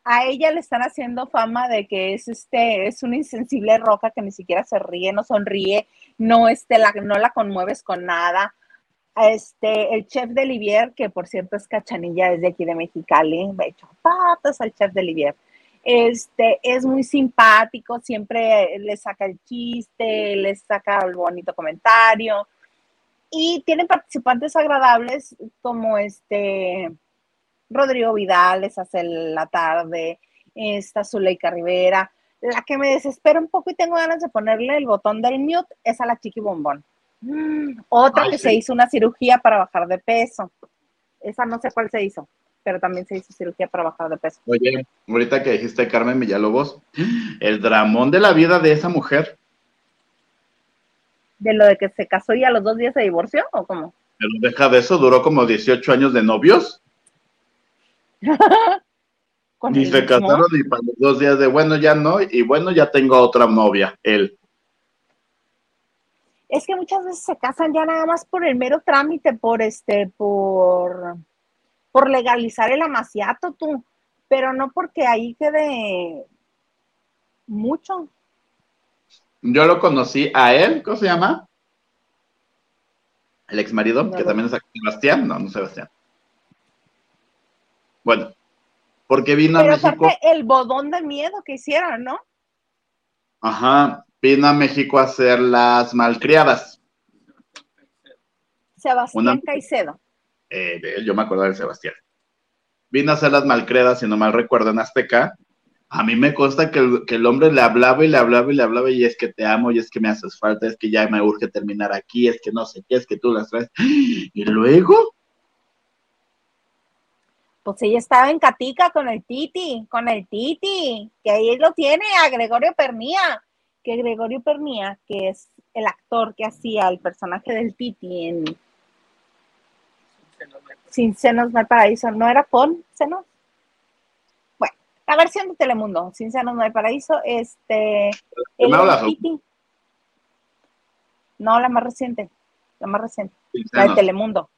a ella le están haciendo fama de que es este, es una insensible roca que ni siquiera se ríe, no sonríe, no, este, la, no la conmueves con nada. Este, el chef de Livier, que por cierto es cachanilla, es de aquí de Mexicali, me he hecho patas al chef de Livier. Este, es muy simpático, siempre le saca el chiste, le saca el bonito comentario. Y tiene participantes agradables como este Rodrigo Vidal, les hace la tarde, está Zuleika Rivera. La que me desespera un poco y tengo ganas de ponerle el botón del mute es a la Chiqui Bombón. Otra Ay, que sí. se hizo una cirugía para bajar de peso. Esa no sé cuál se hizo, pero también se hizo cirugía para bajar de peso. Oye, ahorita que dijiste Carmen Villalobos, el dramón de la vida de esa mujer, ¿De lo de que se casó y a los dos días se divorció o cómo? pero deja de eso, duró como 18 años de novios, ni se casaron ni para los dos días de bueno, ya no, y bueno, ya tengo otra novia, él. Es que muchas veces se casan ya nada más por el mero trámite, por este, por, por legalizar el amaciato, tú, pero no porque ahí quede mucho. Yo lo conocí a él, ¿cómo se llama? El ex marido, No que también es Sebastián, no, no Sebastián. Bueno, porque vino Pero a México, el bodón de miedo que hicieron, ¿no? ajá, vino a México a hacer las malcriadas. Sebastián Una- Caicedo. eh, de él, yo me acuerdo de Sebastián. Vino a hacer las malcredas, si no mal recuerdo, en Azteca. A mí me consta que el, que el hombre le hablaba y le hablaba y le hablaba y es que te amo y es que me haces falta, es que ya me urge terminar aquí, es que no sé qué, es que tú las traes. Y luego, Pues ella estaba en Catica con el Titi, con el Titi, que ahí lo tiene, a Gregorio Pernía, que Gregorio Pernía, que es el actor que hacía el personaje del Titi en Sin Senos No hay Paraíso, ¿no era con Senos? Bueno, la versión de Telemundo, Sin Senos No hay Paraíso, este... era la- el Titi. No, la más reciente, la más reciente, la de Telemundo.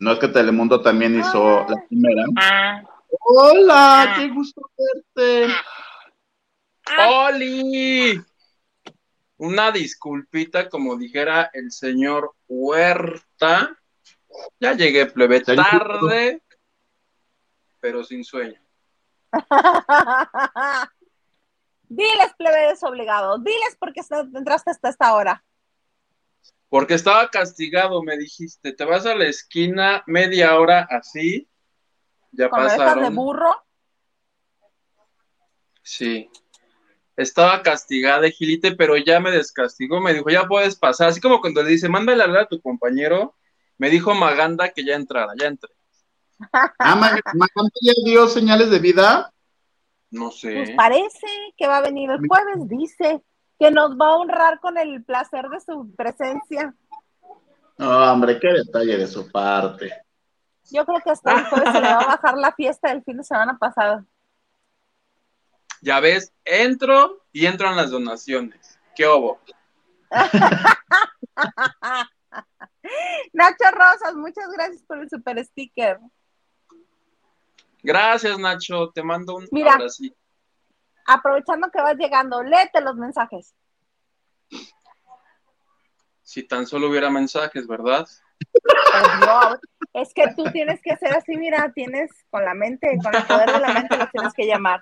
no es que Telemundo también hizo Ah. la primera. Ah, Hola, Ah. qué gusto verte. ¡Oli! Una disculpita, como dijera el señor Huerta. Ya llegué, plebe, tarde, pero sin sueño. diles, plebes obligados. Diles por qué entraste hasta esta hora. Porque estaba castigado, me dijiste. Te vas a la esquina media hora así. Ya Con orejas de pasaron. burro. Sí. Estaba castigada, Gilite, pero ya me descastigó. Me dijo, ya puedes pasar. Así como cuando le dice, mándale a hablar a tu compañero. Me dijo Maganda que ya entrara, ya entré. Ah, Mag- Maganda ya dio señales de vida. No Pues sé. parece que va a venir el jueves, dice que nos va a honrar con el placer de su presencia. No, hombre, qué detalle de su parte. Yo creo que hasta el jueves se le va a bajar la fiesta del fin de semana pasado. Ya ves, entro y entran las donaciones. ¿Qué hubo? Nacho Rosas, muchas gracias por el super sticker. Gracias, Nacho. Te mando un Mira. abracito. Aprovechando que vas llegando, léete los mensajes. Si tan solo hubiera mensajes, ¿verdad? Por Dios. Es que tú tienes que hacer así, mira, tienes con la mente, con el poder de la mente los tienes que llamar.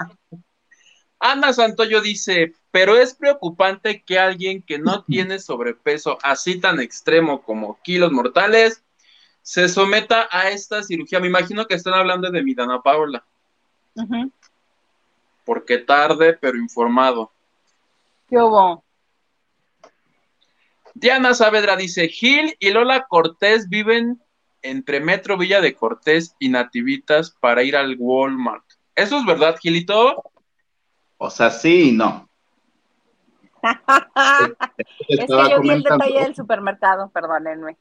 Ana Santoyo dice, pero es preocupante que alguien que no tiene sobrepeso así tan extremo como kilos mortales se someta a esta cirugía. Me imagino que están hablando de mi Dana Paula, Ujú. porque tarde pero informado. ¿Qué hubo? Diana Saavedra dice, Gil y Lola Cortés viven entre Metro Villa de Cortés y Nativitas para ir al Walmart. ¿Eso es verdad, Gilito? O sea, sí y no. Es que yo vi el detalle del supermercado, perdónenme.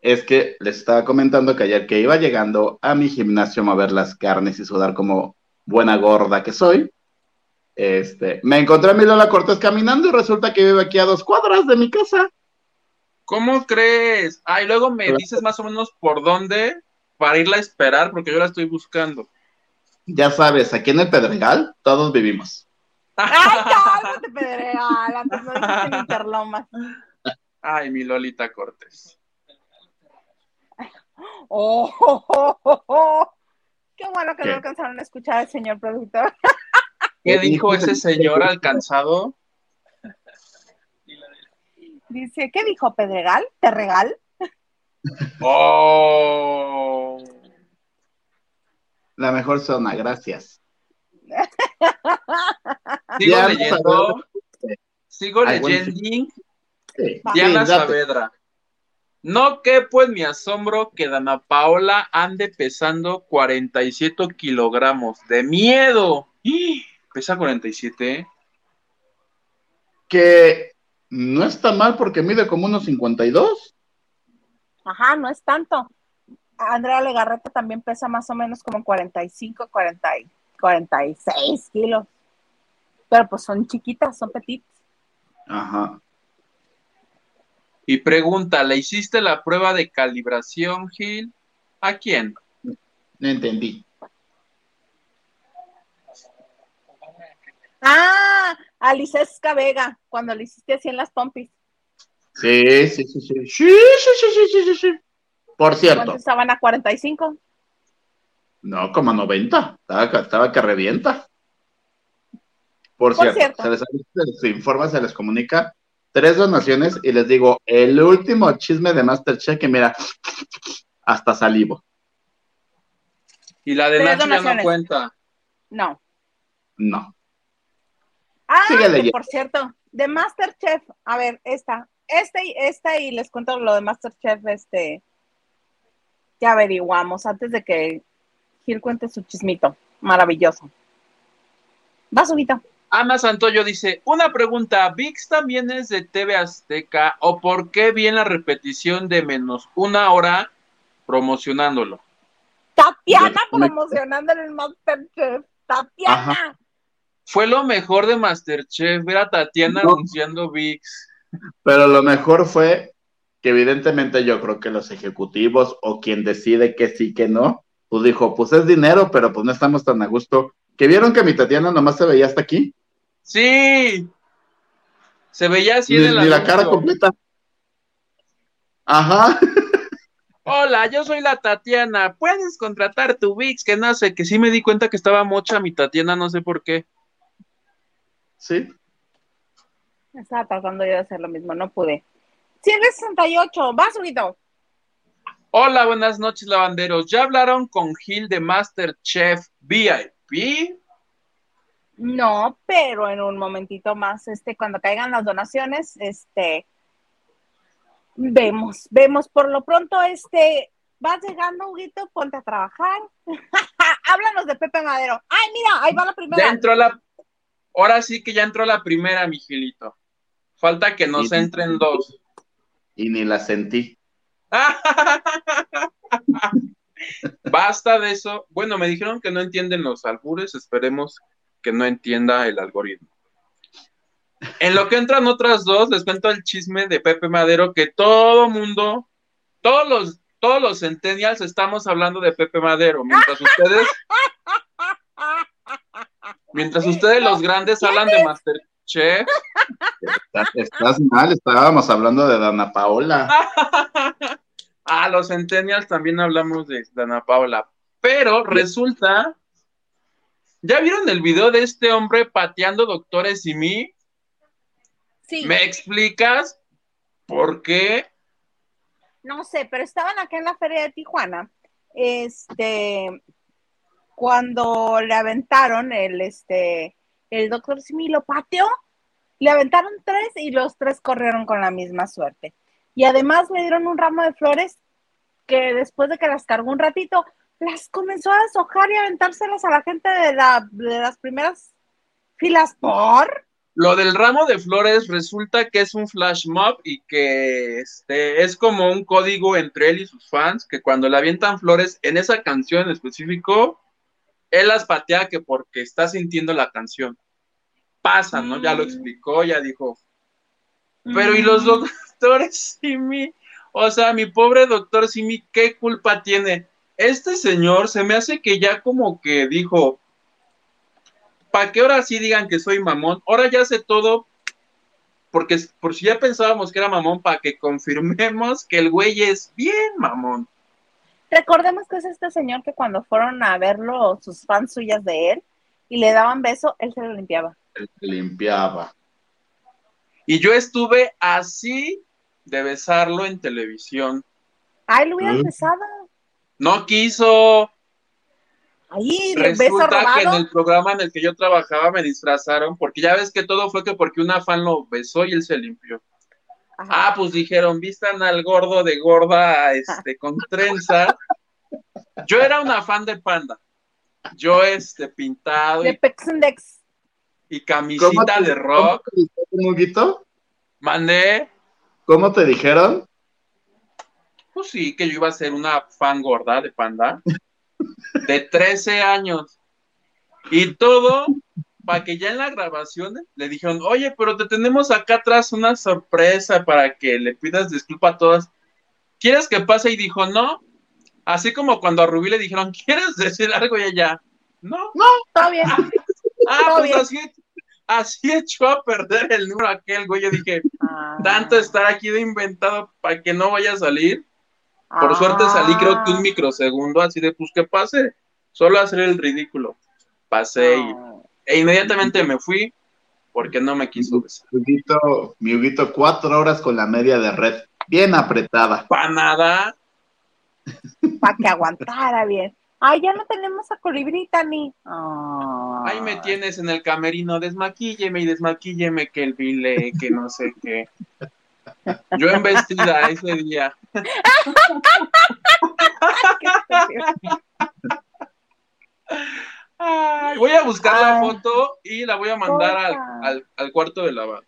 Es que les estaba comentando que ayer que iba llegando a mi gimnasio a mover las carnes y sudar como buena gorda que soy, este, me encontré a mi Lola Cortés caminando y resulta que vive aquí a dos cuadras de mi casa. ¿Cómo crees? Ah, y luego me dices más o menos por dónde para irla a esperar, porque yo la estoy buscando. Ya sabes, aquí en el Pedregal todos vivimos. ¡Ay, cálmate, Pedregal! Antes no dijiste en Interlomas. Ay, mi Lolita Cortés. Oh, oh, oh, oh, oh. Qué bueno que ¿Qué? no alcanzaron a escuchar al señor productor. ¿Qué ¿Qué dijo dijo? ese señor alcanzado? Dice, ¿qué dijo Pedregal? ¿Te regal? Oh. La mejor zona, gracias. Sigo Diana leyendo. Sigo leyendo. Sí, Diana sí. Saavedra. No quepo en mi asombro que Dana Paola ande pesando 47 kilogramos. ¡De miedo! ¿Pesa 47? Que no está mal porque mide como unos 52. Ajá, no es tanto. Andrea Legarreta también pesa más o menos como 45, 40, y 46 kilos. Pero pues son chiquitas, son petitas. Ajá. Y pregunta, ¿le hiciste la prueba de calibración, Gil? ¿A quién? No entendí. Ah, Alicesca Vega, cuando le hiciste así en las pompis. Sí, sí, sí, sí. Sí, sí, sí, sí, sí, sí, sí. Por cierto, ¿Cuántos estaban a 45? no, como 90. Estaba, estaba que revienta. Por, Por cierto, cierto. Se, les, se les informa, se les comunica tres donaciones y les digo, el último chisme de Masterchef que mira, hasta salivo. Y la de Nacho ya no cuenta. No. No. Ah, Sigue que leyendo. por cierto, de Masterchef, a ver, esta, esta y esta y les cuento lo de Masterchef, este, que averiguamos antes de que Gil cuente su chismito. Maravilloso. Va, subito. Ana Santoyo dice, una pregunta, ¿VIX también es de TV Azteca o por qué vi en la repetición de menos una hora promocionándolo? Tatiana promocionando el Masterchef. Tatiana. Ajá. Fue lo mejor de Masterchef, ver a Tatiana No. anunciando VIX. Pero lo mejor fue que evidentemente yo creo que los ejecutivos o quien decide que sí, que no, pues dijo, pues es dinero, pero pues no estamos tan a gusto. ¿Que vieron que mi Tatiana nomás se veía hasta aquí? Sí. Se veía así Ni, en el ni la cara completa. Ajá. Hola, yo soy la Tatiana. Puedes contratar tu VIX, que no sé, que sí me di cuenta que estaba mocha mi Tatiana, no sé por qué. Sí. Estaba tratando yo de hacer lo mismo, no pude. 168, vas, Huguito. Hola, buenas noches, lavanderos. ¿Ya hablaron con Gil de Masterchef VIP? No, pero en un momentito más, este, cuando caigan las donaciones, este, vemos, vemos. Por lo pronto, este, vas llegando, Huguito, ponte a trabajar. Háblanos de Pepe Madero. Ay, mira, ahí va la primera. Ya entró la. Ahora sí que ya entró la primera, mi Gilito. Falta que nos entren dos. Y ni la sentí. Basta de eso. Bueno, me dijeron que no entienden los albures. Esperemos que no entienda el algoritmo. En lo que entran otras dos, les cuento el chisme de Pepe Madero que todo mundo, todos los, todos los centennials estamos hablando de Pepe Madero, mientras ustedes, mientras ustedes los grandes hablan de Masterchef. Estás, estás mal, estábamos hablando de Dana Paola. Ah, los centennials también hablamos de Dana Paula. Pero resulta. ¿Ya vieron el video de este hombre pateando doctores y mí? Sí, ¿Me explicas por qué? no sé, pero estaban acá en la feria de Tijuana. Este, cuando le aventaron el, este, el doctor Simi lo pateó, le aventaron tres y los tres corrieron con la misma suerte. Y además le dieron un ramo de flores que después de que las cargó un ratito, las comenzó a deshojar y aventárselas a la gente de, la, de las primeras filas por. Lo del ramo de flores resulta que es un flash mob y que este, es como un código entre él y sus fans, que cuando le avientan flores en esa canción en específico, él las patea que porque está sintiendo la canción. Pasa, ¿no? Ya lo Mm. explicó, ya dijo. Pero ¿y los doctores Simi? O sea, mi pobre doctor Simi, ¿qué culpa tiene? Este señor se me hace que ya como que dijo, para que ahora sí digan que soy mamón, ahora ya sé todo, porque por si ya pensábamos que era mamón, para que confirmemos que el güey es bien mamón. Recordemos que es este señor que cuando fueron a verlo sus fans suyas de él y le daban beso, él se lo limpiaba. El que limpiaba. Y yo estuve así de besarlo en televisión. Ay, lo hubieras Mm. besado. No quiso. Ahí, Resulta que en el programa en el que yo trabajaba me disfrazaron, porque ya ves que todo fue que porque una fan lo besó y él se limpió. Ajá. Ah, pues dijeron, vistan al gordo de gorda, este, con trenza. Yo era una fan de Panda. Yo, este, pintado de y, Pexindex. y camisita de rock. ¿Cómo te dijeron, Huguito? Mandé, ¿Cómo te dijeron? pues sí, que yo iba a ser una fan gorda de Panda. De 13 años. Y todo para que ya en la grabación le dijeron, oye, pero te tenemos acá atrás una sorpresa para que le pidas disculpa a todas. ¿Quieres que pase? Y dijo, no. Así como cuando a Rubí le dijeron, ¿quieres decir algo? Y ella, no. Todo bien. Ah, Todo pues bien. así, así echó a perder el número aquel güey. Yo dije, Ah. tanto estar aquí de inventado para que no vaya a salir. Por suerte salí creo que un microsegundo, así de, pues que pase. Solo hacer el ridículo. Pasé y Ah. E inmediatamente me fui porque no me quiso besar. Mi Huguito, cuatro horas con la media de red. Bien apretada. Para nada. Para que aguantara bien. Ay, ya no tenemos a Colibrita ni. Ah. Ahí me tienes en el camerino, desmaquílleme y desmaquílleme que el vile, que no sé qué. Yo en vestida ese día. Ay, voy a buscar la Ay. foto y la voy a mandar al, al- al cuarto de lavado.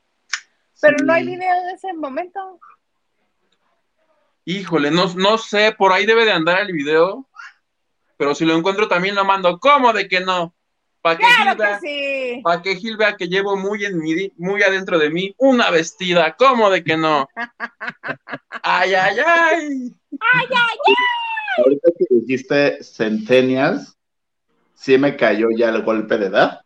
Pero no hay video de ese momento. Híjole, no, no sé, por ahí debe de andar el video, pero si lo encuentro también lo mando. ¿Cómo de que no? Para que, Gil Claro vea- que sí. pa' que Gil vea que llevo muy, en mi, muy adentro de mí una vestida. ¿Cómo de que no? Ay, ay, ay. Ay, ay, ahorita que dijiste centenias, sí me cayó ya el golpe de edad.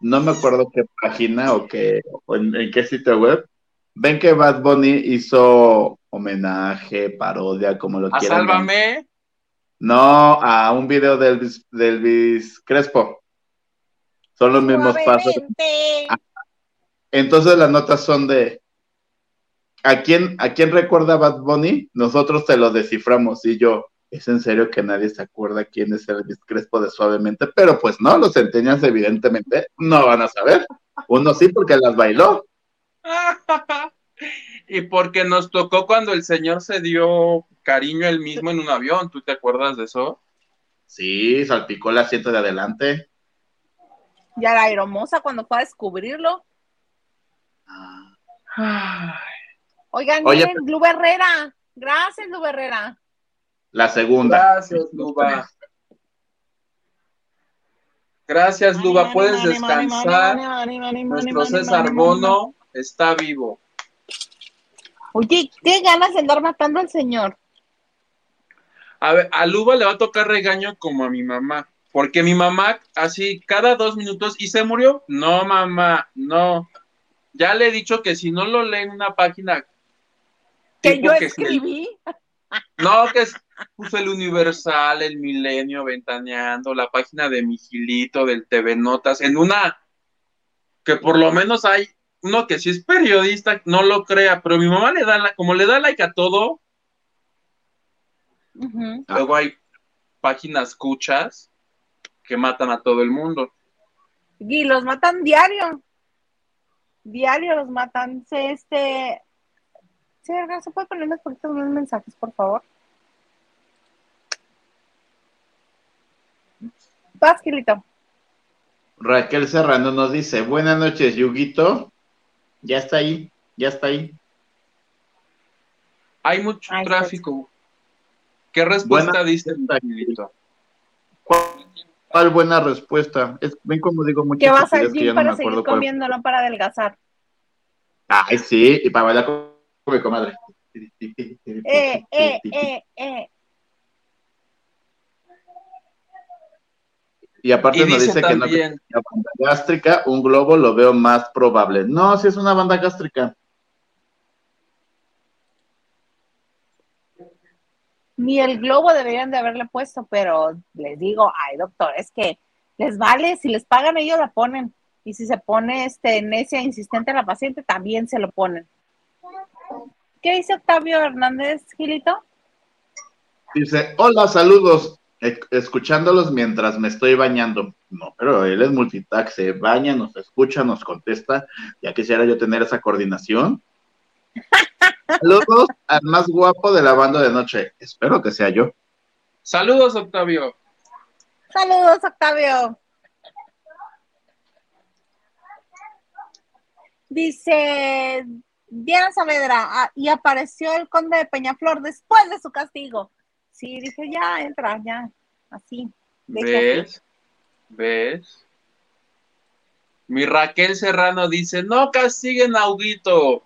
No me acuerdo qué página o, qué, o en, en qué sitio web. Ven que Bad Bunny hizo homenaje, parodia, como lo A quieran. llamar. Sálvame. No, a un video de Elvis, de Elvis Crespo. Son los mismos pasos. Entonces las notas son de ¿a quién, ¿a quién recuerda Bad Bunny? Nosotros te lo desciframos y yo, es en serio que nadie se acuerda quién es Elvis Crespo de Suavemente, pero pues no, los centenias evidentemente no van a saber. Uno sí porque las bailó. y porque nos tocó cuando el señor se dio cariño él mismo en un avión. ¿Tú te acuerdas de eso? Sí, salpicó el asiento de adelante. Y a la hermosa cuando fue a descubrirlo. Ah, Oigan, Oye, miren, Lu Herrera. Gracias, Lu Herrera. La segunda. Gracias, Luba. Gracias, Luba. Puedes descansar. Nuestro César Bono está vivo. Oye, qué ganas de andar matando al señor. A ver, a Luba le va a tocar regaño como a mi mamá. Porque mi mamá, así, cada dos minutos, ¿y se murió? No, mamá, no. Ya le he dicho que si no lo lee en una página. Que yo que escribí. No, que es, puso el Universal, el Milenio, Ventaneando, la página de Migilito, del TV Notas, en una que por lo menos hay uno que si es periodista, no lo crea, pero mi mamá le da, la, como le da like a todo, Ujú. luego hay páginas cuchas que matan a todo el mundo. Y los matan diario. Diario los matan. Se, este. Sí, ¿se puede poner unos poquitos más mensajes, por favor? Vas, Gilito. Raquel Serrano nos dice, buenas noches, Yuguito. Ya está ahí, ya está ahí. Hay mucho tráfico. ¿Qué respuesta diste, Miguelito? ¿Cuál, cuál buena respuesta? Es, ven como digo muchas Que vas ya no para seguir no para adelgazar. Ay, sí, y para bailar con con mi comadre. Eh, eh, eh, eh. Y aparte Y nos dice que no la banda gástrica, un globo lo veo más probable. No, si es una banda gástrica. Ni el globo deberían de haberle puesto, pero les digo, ay, doctor, es que les vale, si les pagan ellos la ponen. Y si se pone este necia insistente a la paciente, también se lo ponen. ¿Qué dice Octavio Hernández, Gilito? Dice, hola, saludos. Escuchándolos mientras me estoy bañando. No, pero él es multitask, se baña, nos escucha, nos contesta. Ya quisiera yo tener esa coordinación. Saludos al más guapo de la banda de noche. Espero que sea yo. saludos, Octavio. Saludos, Octavio. Dice Diana Saavedra, ah, y apareció el conde de Peñaflor después de su castigo. Sí, dije, ya entra, ya, así. ¿Ves? ¿Ves? Mi Raquel Serrano dice, no castiguen a Huguito.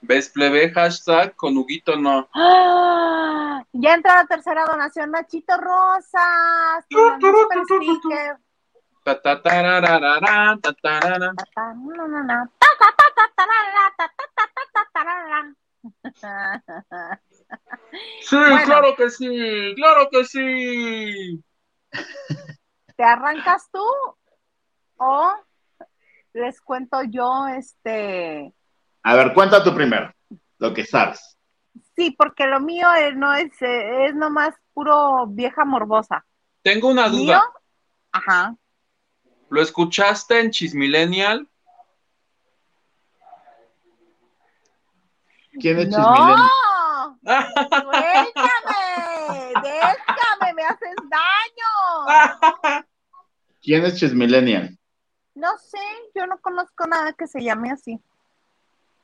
¿Ves, plebe? Hashtag con Huguito no. ¡Ah! Ya entra la tercera donación, Nachito Rosas. Sí, Bueno. claro que sí, claro que sí. ¿Te arrancas tú o les cuento yo este? A ver, cuenta tú primero, lo que sabes. Sí, porque lo mío eh, no es, eh, es nomás puro vieja morbosa. Tengo una ¿Mío? duda. Ajá. ¿Lo escuchaste en Chismillennial? ¿Quién es ¡No! Chismilén? ¡Suéltame! ¡Déjame! ¡Me haces daño! ¿Quién es Chismillennial? No sé, yo no conozco nada que se llame así.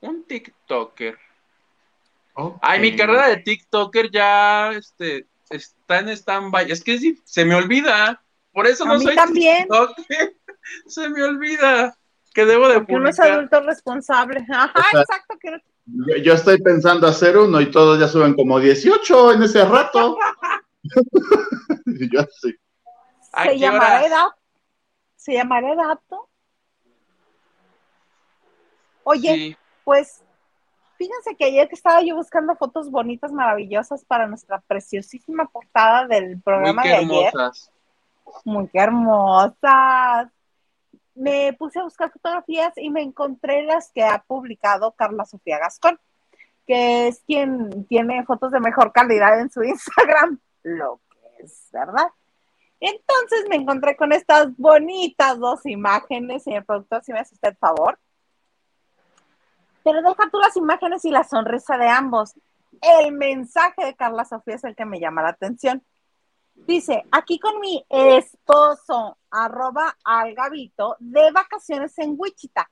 Un TikToker. Ok. Ay, mi carrera de TikToker ya este, está en stand-by. Es que sí, se me olvida. Por eso A no mí soy también. TikToker. Se me olvida que debo de Porque uno es adulto responsable. Ajá, O sea- exacto. Que no- Yo, yo estoy pensando hacer uno y todos ya suben como 18 en ese rato. Yo así. ¿A Se llamará edad. Se llamará dato. Oye, Sí. pues fíjense que ayer que estaba yo buscando fotos bonitas, maravillosas para nuestra preciosísima portada del programa de ayer. hermosas. Muy hermosas. Me puse a buscar fotografías y me encontré las que ha publicado Carla Sofía Gascón, que es quien tiene fotos de mejor calidad en su Instagram, lo que es verdad. Entonces me encontré con estas bonitas dos imágenes, señor productor, si me hace usted favor. Pero deja tú las imágenes y la sonrisa de ambos. El mensaje de Carla Sofía es el que me llama la atención. Dice, aquí con mi esposo, arroba algavito, de vacaciones en Wichita.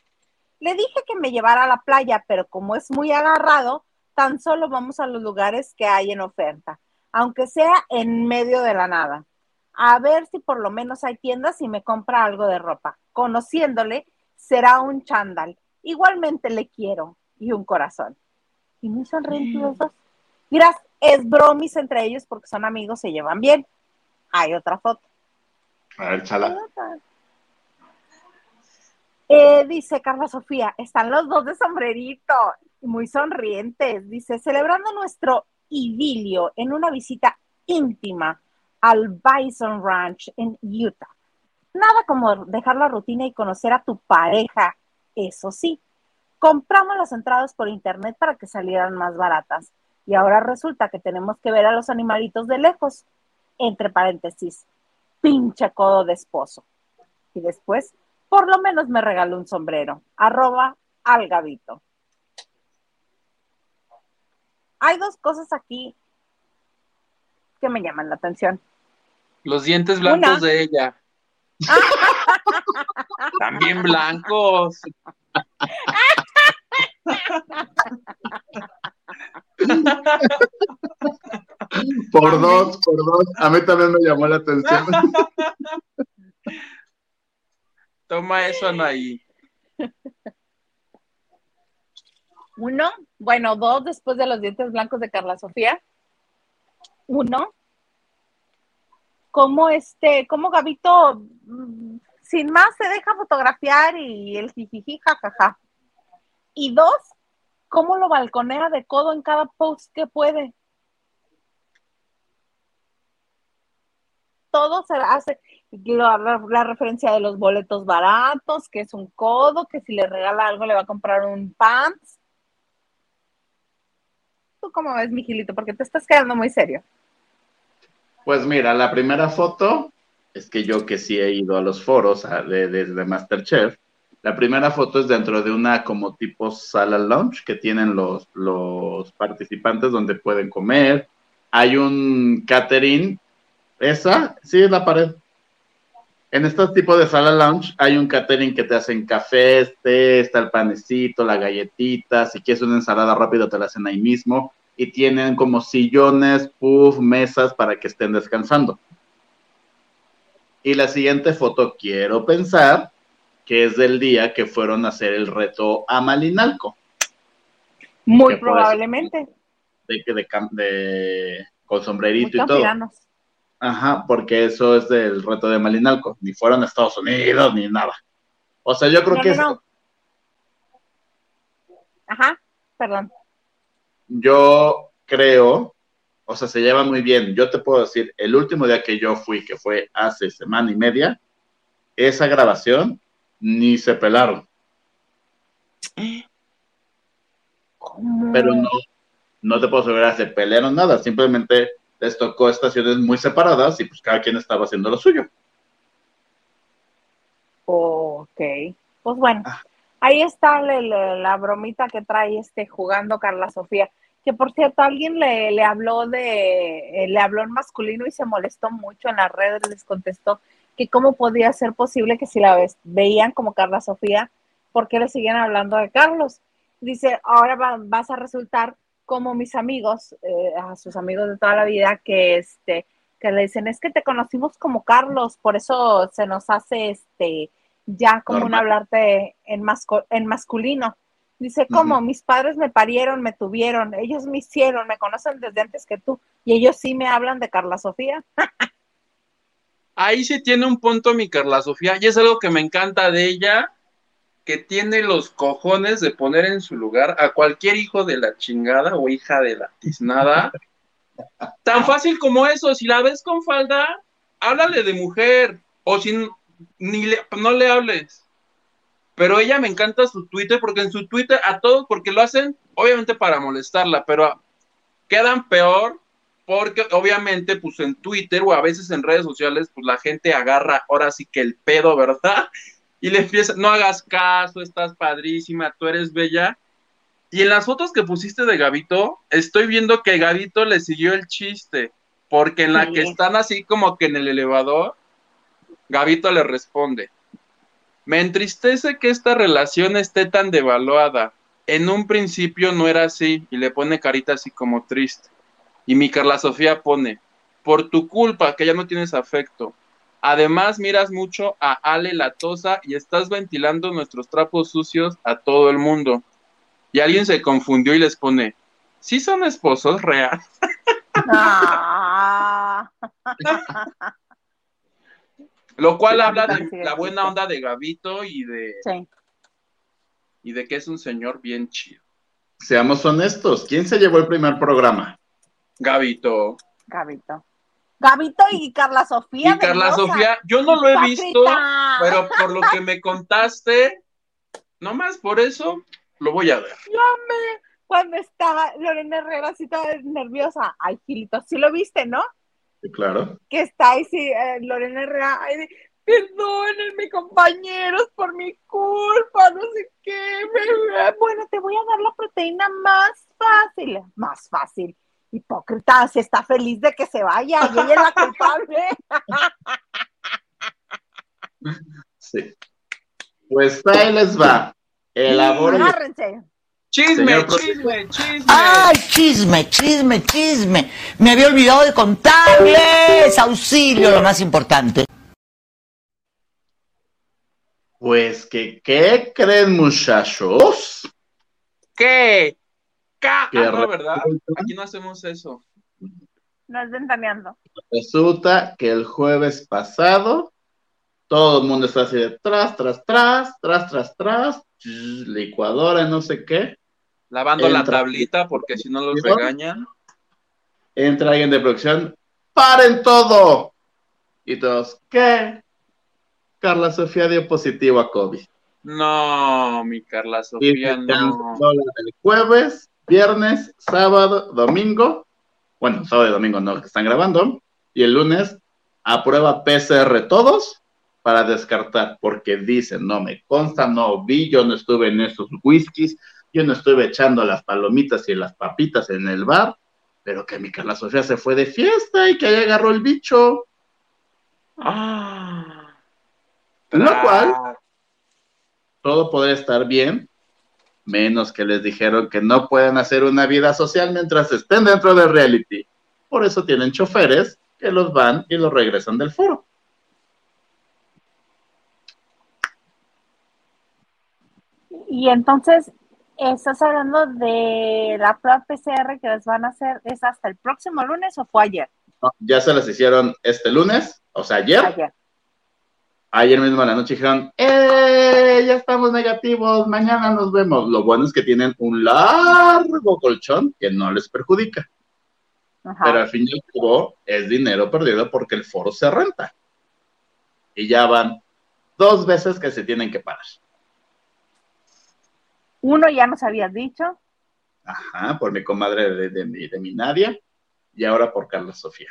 Le dije que me llevara a la playa, pero como es muy agarrado, tan solo vamos a los lugares que hay en oferta, aunque sea en medio de la nada. A ver si por lo menos hay tiendas y me compra algo de ropa. Conociéndole, será un chándal. Igualmente le quiero y un corazón. Y muy sonrientes los dos. Miras, es bromis entre ellos porque son amigos, se llevan bien. Hay otra foto. A ver, chala. Eh, dice Carla Sofía, están los dos de sombrerito, muy sonrientes. Dice, celebrando nuestro idilio en una visita íntima al Bison Ranch en Utah. Nada como dejar la rutina y conocer a tu pareja. Eso sí, compramos las entradas por internet para que salieran más baratas. Y ahora resulta que tenemos que ver a los animalitos de lejos. Entre paréntesis, pinche codo de esposo. Y después, por lo menos me regaló un sombrero. Arroba al gavito. Hay dos cosas aquí que me llaman la atención. Los dientes blancos Una. de ella. También blancos. Por dos, por dos. A mí también me llamó la atención. Toma eso, Anaí. Uno, bueno, dos después de los dientes blancos de Carla Sofía. Uno, como este, como Gabito, mm, sin más, se deja fotografiar y el jijiji, jajaja. Y dos, cómo lo balconea de codo en cada post que puede. Todo se hace, la, la referencia de los boletos baratos, que es un codo, que si le regala algo le va a comprar un pants. ¿Tú cómo ves, Mijilito? Porque te estás quedando muy serio. Pues mira, la primera foto es que yo que sí he ido a los foros a- de, de, de Masterchef, la primera foto es dentro de una como tipo sala lounge que tienen los, los participantes donde pueden comer. Hay un catering, esa, sí, es la pared. En este tipo de sala lounge hay un catering que te hacen café, té, está el panecito, la galletita, si quieres una ensalada rápido te la hacen ahí mismo y tienen como sillones, puff, mesas para que estén descansando. Y la siguiente foto quiero pensar que es del día que fueron a hacer el reto a Malinalco, Muy probablemente. de, de, de- con sombrerito y todo. Ajá, porque eso es del reto de Malinalco, ni fueron a Estados Unidos ni nada. O sea, yo creo No, que no, es- no. Ajá, perdón. yo creo, o sea, se lleva muy bien. Yo te puedo decir, el último día que yo fui, que fue hace semana y media, esa grabación ni se pelaron, ¿Cómo? pero no, no te puedo asegurar se pelearon nada, simplemente les tocó estaciones muy separadas y pues cada quien estaba haciendo lo suyo. Ok. Pues bueno, Ah. ahí está la, la- la bromita que trae este jugando Carla Sofía. Que por cierto, alguien le, le habló de, eh, le habló en masculino y se molestó mucho en las redes, les contestó que cómo podía ser posible que si la ves- veían como Carla Sofía, ¿por qué le siguen hablando de Carlos? Dice, ahora va- vas a resultar como mis amigos, eh, a sus amigos de toda la vida, que este, que le dicen, es que te conocimos como Carlos, por eso se nos hace este ya común hablarte en, masco- en masculino. Dice, ¿cómo? Mis padres me parieron, me tuvieron, ellos me hicieron, me conocen desde antes que tú, y ellos sí me hablan de Carla Sofía. Ahí sí tiene un punto mi Carla Sofía, y es algo que me encanta de ella, que tiene los cojones de poner en su lugar a cualquier hijo de la chingada o hija de la tiznada. Tan fácil como eso, si la ves con falda, háblale de mujer, o si ni le, no le hables. Pero ella me encanta su Twitter, porque en su Twitter a todos, porque lo hacen, obviamente para molestarla, pero quedan peor porque obviamente pues en Twitter o a veces en redes sociales pues la gente agarra ahora sí que el pedo, ¿verdad? Y le empieza, no hagas caso, estás padrísima, tú eres bella. Y en las fotos que pusiste de Gabito, estoy viendo que Gabito le siguió el chiste, porque en la que están así como que en el elevador, Gabito le responde, me entristece que esta relación esté tan devaluada. En un principio no era así y le pone carita así como triste. Y mi Carla Sofía pone, por tu culpa que ya no tienes afecto. Además miras mucho a Ale Latosa y estás ventilando nuestros trapos sucios a todo el mundo. Y alguien se confundió y les pone, ¿sí son esposos reales? Ah. Lo cual habla de la buena onda de Gavito y de... Y de que es un señor bien chido. Seamos honestos, ¿quién se llevó el primer programa? Gavito. Gavito. Gavito y Carla Sofía. Y Carla Sofía, yo no lo he visto, pero por lo que me contaste, nomás por eso lo voy a ver. Yo me, cuando estaba Lorena Herrera así toda nerviosa, ay, Gilito, sí lo viste, ¿no? Sí, claro. Que está ahí, sí, eh, Lorena Herrera, ay, perdónenme compañeros por mi culpa, no sé qué, bueno, te voy a dar la proteína más fácil, más fácil hipócrita, si está feliz de que se vaya y ella es la culpable. Sí. Pues ahí les va. Elabora. Chisme, chisme, chisme. ¡Ay, chisme, chisme, chisme! Me había olvidado de contarles. Auxilio, lo más importante. Pues que, ¿qué creen, muchachos? ¿Qué? Ah, no, ¿verdad? Aquí no hacemos eso. No es ventaneando. Resulta que el jueves pasado todo el mundo está así de tras, tras, tras, tras, tras, tras, licuadora, no sé qué. Lavando la tablita porque si no los regañan. Entra alguien de producción, ¡paren todo! Y todos, ¿qué? Carla Sofía dio positivo a COVID. No, mi Carla Sofía, no. El jueves viernes, sábado, domingo, bueno, sábado y domingo no que están grabando, y el lunes a prueba PCR todos para descartar, porque dicen, no me consta, no vi, yo no estuve en esos whiskies, yo no estuve echando las palomitas y las papitas en el bar, pero que mi Carla Sofía se fue de fiesta y que ahí agarró el bicho. Ah. Lo cual, todo podría estar bien, menos que les dijeron que no pueden hacer una vida social mientras estén dentro del reality. Por eso tienen choferes que los van y los regresan del foro. Y entonces, ¿estás hablando de la prueba PCR que les van a hacer? ¿Es hasta el próximo lunes o fue ayer? ya se las hicieron este lunes, o sea, ayer. Ayer ayer mismo en la noche dijeron, ¡eh! Ya estamos negativos, mañana nos vemos. Lo bueno es que tienen un largo colchón que no les perjudica. Pero al fin y al cabo es dinero perdido porque el foro se renta. Y ya van dos veces que se tienen que parar. Uno ya nos habías dicho. Ajá, por mi comadre de, de, de mi Nadia y ahora por Carla Sofía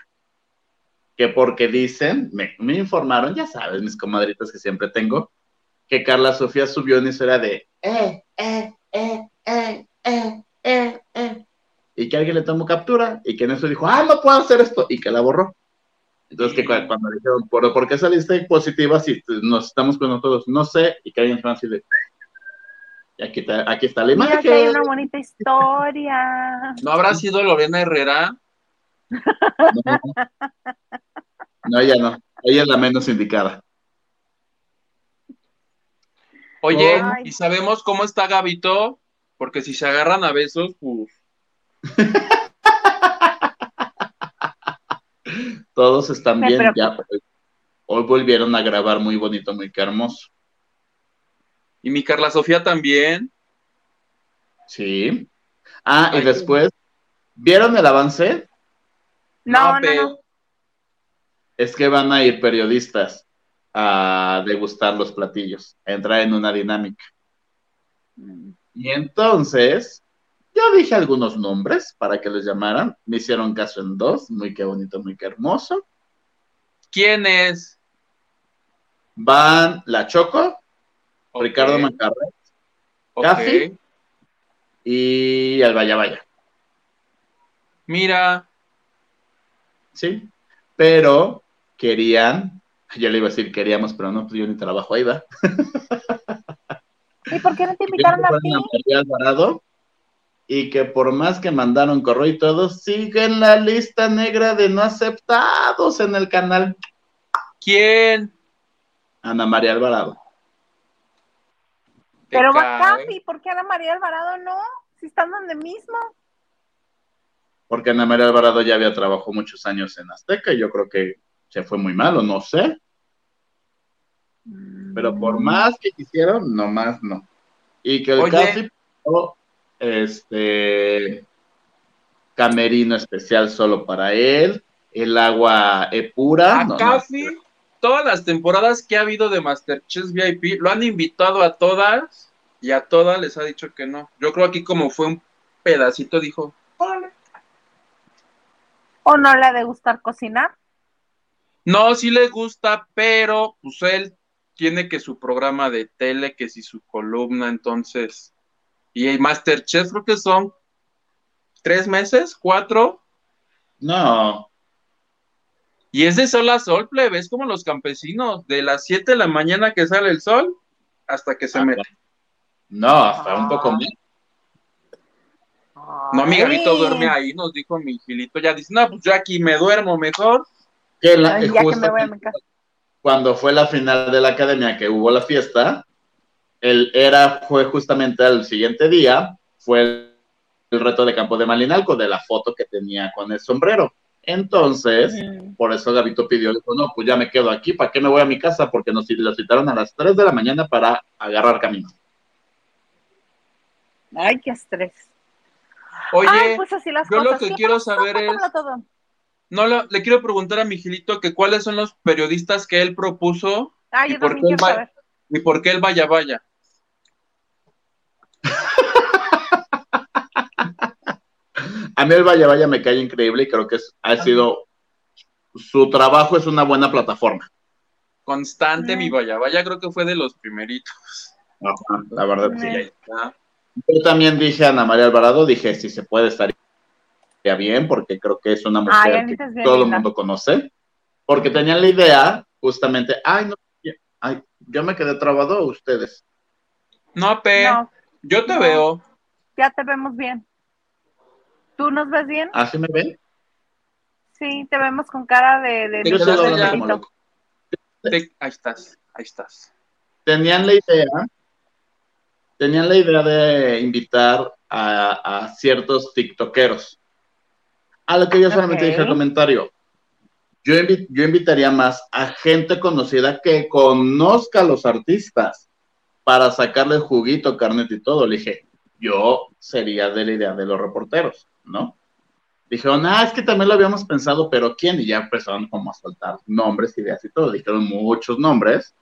que porque dicen, me, informaron, ya sabes, mis comadritas que siempre tengo, que Carla Sofía subió una historia de eh, eh, eh, eh, eh, eh, eh, y que alguien le tomó captura y que en eso dijo, ah, no puedo hacer esto, y que la borró. Entonces, que cuando, le dijeron, ¿por, qué saliste positiva si nos estamos con nosotros? No sé, y que alguien fue así de, y aquí está, aquí está la imagen. Mira hay una bonita historia. ¿No habrá sido Lorena Herrera? No, ella no. Ella es la menos indicada. Oye, ¿y sabemos cómo está Gabito? Porque si se agarran a besos, pues. Todos están Me bien, preocupa. ya. Hoy volvieron a grabar muy bonito, muy hermoso. Y mi Carla Sofía también. Sí. Ah, y después, ¿vieron el avance? No, no, pe- no. Es que van a ir periodistas a degustar los platillos, a entrar en una dinámica. Y entonces, yo dije algunos nombres para que les llamaran. Me hicieron caso en dos. Muy qué bonito, muy qué hermoso. ¿Quién es? Van La Choco, Ricardo Macarré ok. Café. y el Vaya Vaya. Mira, Sí. Pero querían, yo le iba a decir queríamos, pero no, pues yo ni trabajo ahí, va. ¿Y por qué no te invitaron a ti? Y que por más que mandaron correo y todo, sigue en la lista negra de no aceptados en el canal. ¿quién? Ana María Alvarado. Pero va. Capi, ¿por qué Ana María Alvarado no? Si están donde mismo. Porque Ana María Alvarado ya había trabajado muchos años en Azteca y yo creo que se fue muy malo, no sé. Pero por más que quisieron, nomás no. Y que el. Casi este camerino especial solo para él, el agua es pura. A no, no, Café, todas las temporadas que ha habido de Masterchef VIP, lo han invitado a todas y a todas les ha dicho que no. Yo creo aquí como fue un pedacito, dijo, "Órale". ¿O no le ha de gustar cocinar? No, sí le gusta, pero pues él tiene que su programa de tele, que si su columna, entonces. Y el Masterchef creo que son tres meses, cuatro, No, y es de sol a sol, plebe, es como los campesinos, de las 7 de la mañana que sale el sol hasta que se Ah, mete. no, hasta un poco más. No, mi Gabito duerme ahí, nos dijo mi Gilito, ya dice, no, pues yo aquí me duermo mejor. Que la- Ay, ya que me voy a mi casa. cuando fue la final de la academia que hubo la fiesta, él era, fue justamente al siguiente día, fue el, el reto de campo de Malinalco, de la foto que tenía con el sombrero. Entonces, Mm. por eso Gabito pidió, dijo, no, pues ya me quedo aquí, ¿para qué me voy a mi casa? Porque nos lo citaron a las 3 de la mañana para agarrar camino. Ay, qué estrés. Oye, Ay, pues así las yo lo cosas. que ¿Qué quiero saber es- todo. no lo- le quiero preguntar a mi Gilito que cuáles son los periodistas que él propuso Ay, ¿Y yo por también qué quiero va- saber. y por qué él vaya, vaya. A mí el Vaya Vaya me cae increíble y creo que es- ha sido, su trabajo es una buena plataforma. Constante Mm. mi vaya, vaya, creo que fue de los primeritos. Ajá, la verdad que sí. Mm. Ahí está. Yo también dije a Ana María Alvarado, dije si se puede estar bien, porque creo que es una mujer que todo el mundo conoce, porque tenían la idea justamente, ay, no, ay, yo me quedé trabado ustedes. No, Pe, No, yo te no. veo. ya te vemos bien. ¿Tú nos ves bien? ¿Así me ven? Sí, te vemos con cara de... de Yo de como loco. Te- ahí estás, ahí estás. Tenían la idea, tenían la idea de invitar a, a ciertos tiktokeros. A lo que yo solamente dije el comentario. Yo, invi- yo invitaría más a gente conocida que conozca a los artistas para sacarle juguito, carnet y todo. Le dije, yo sería de la idea de los reporteros, ¿no? Dijeron, ah, es que también lo habíamos pensado, pero ¿quién? Y ya empezaron como a soltar nombres, ideas y todo. Dijeron muchos nombres.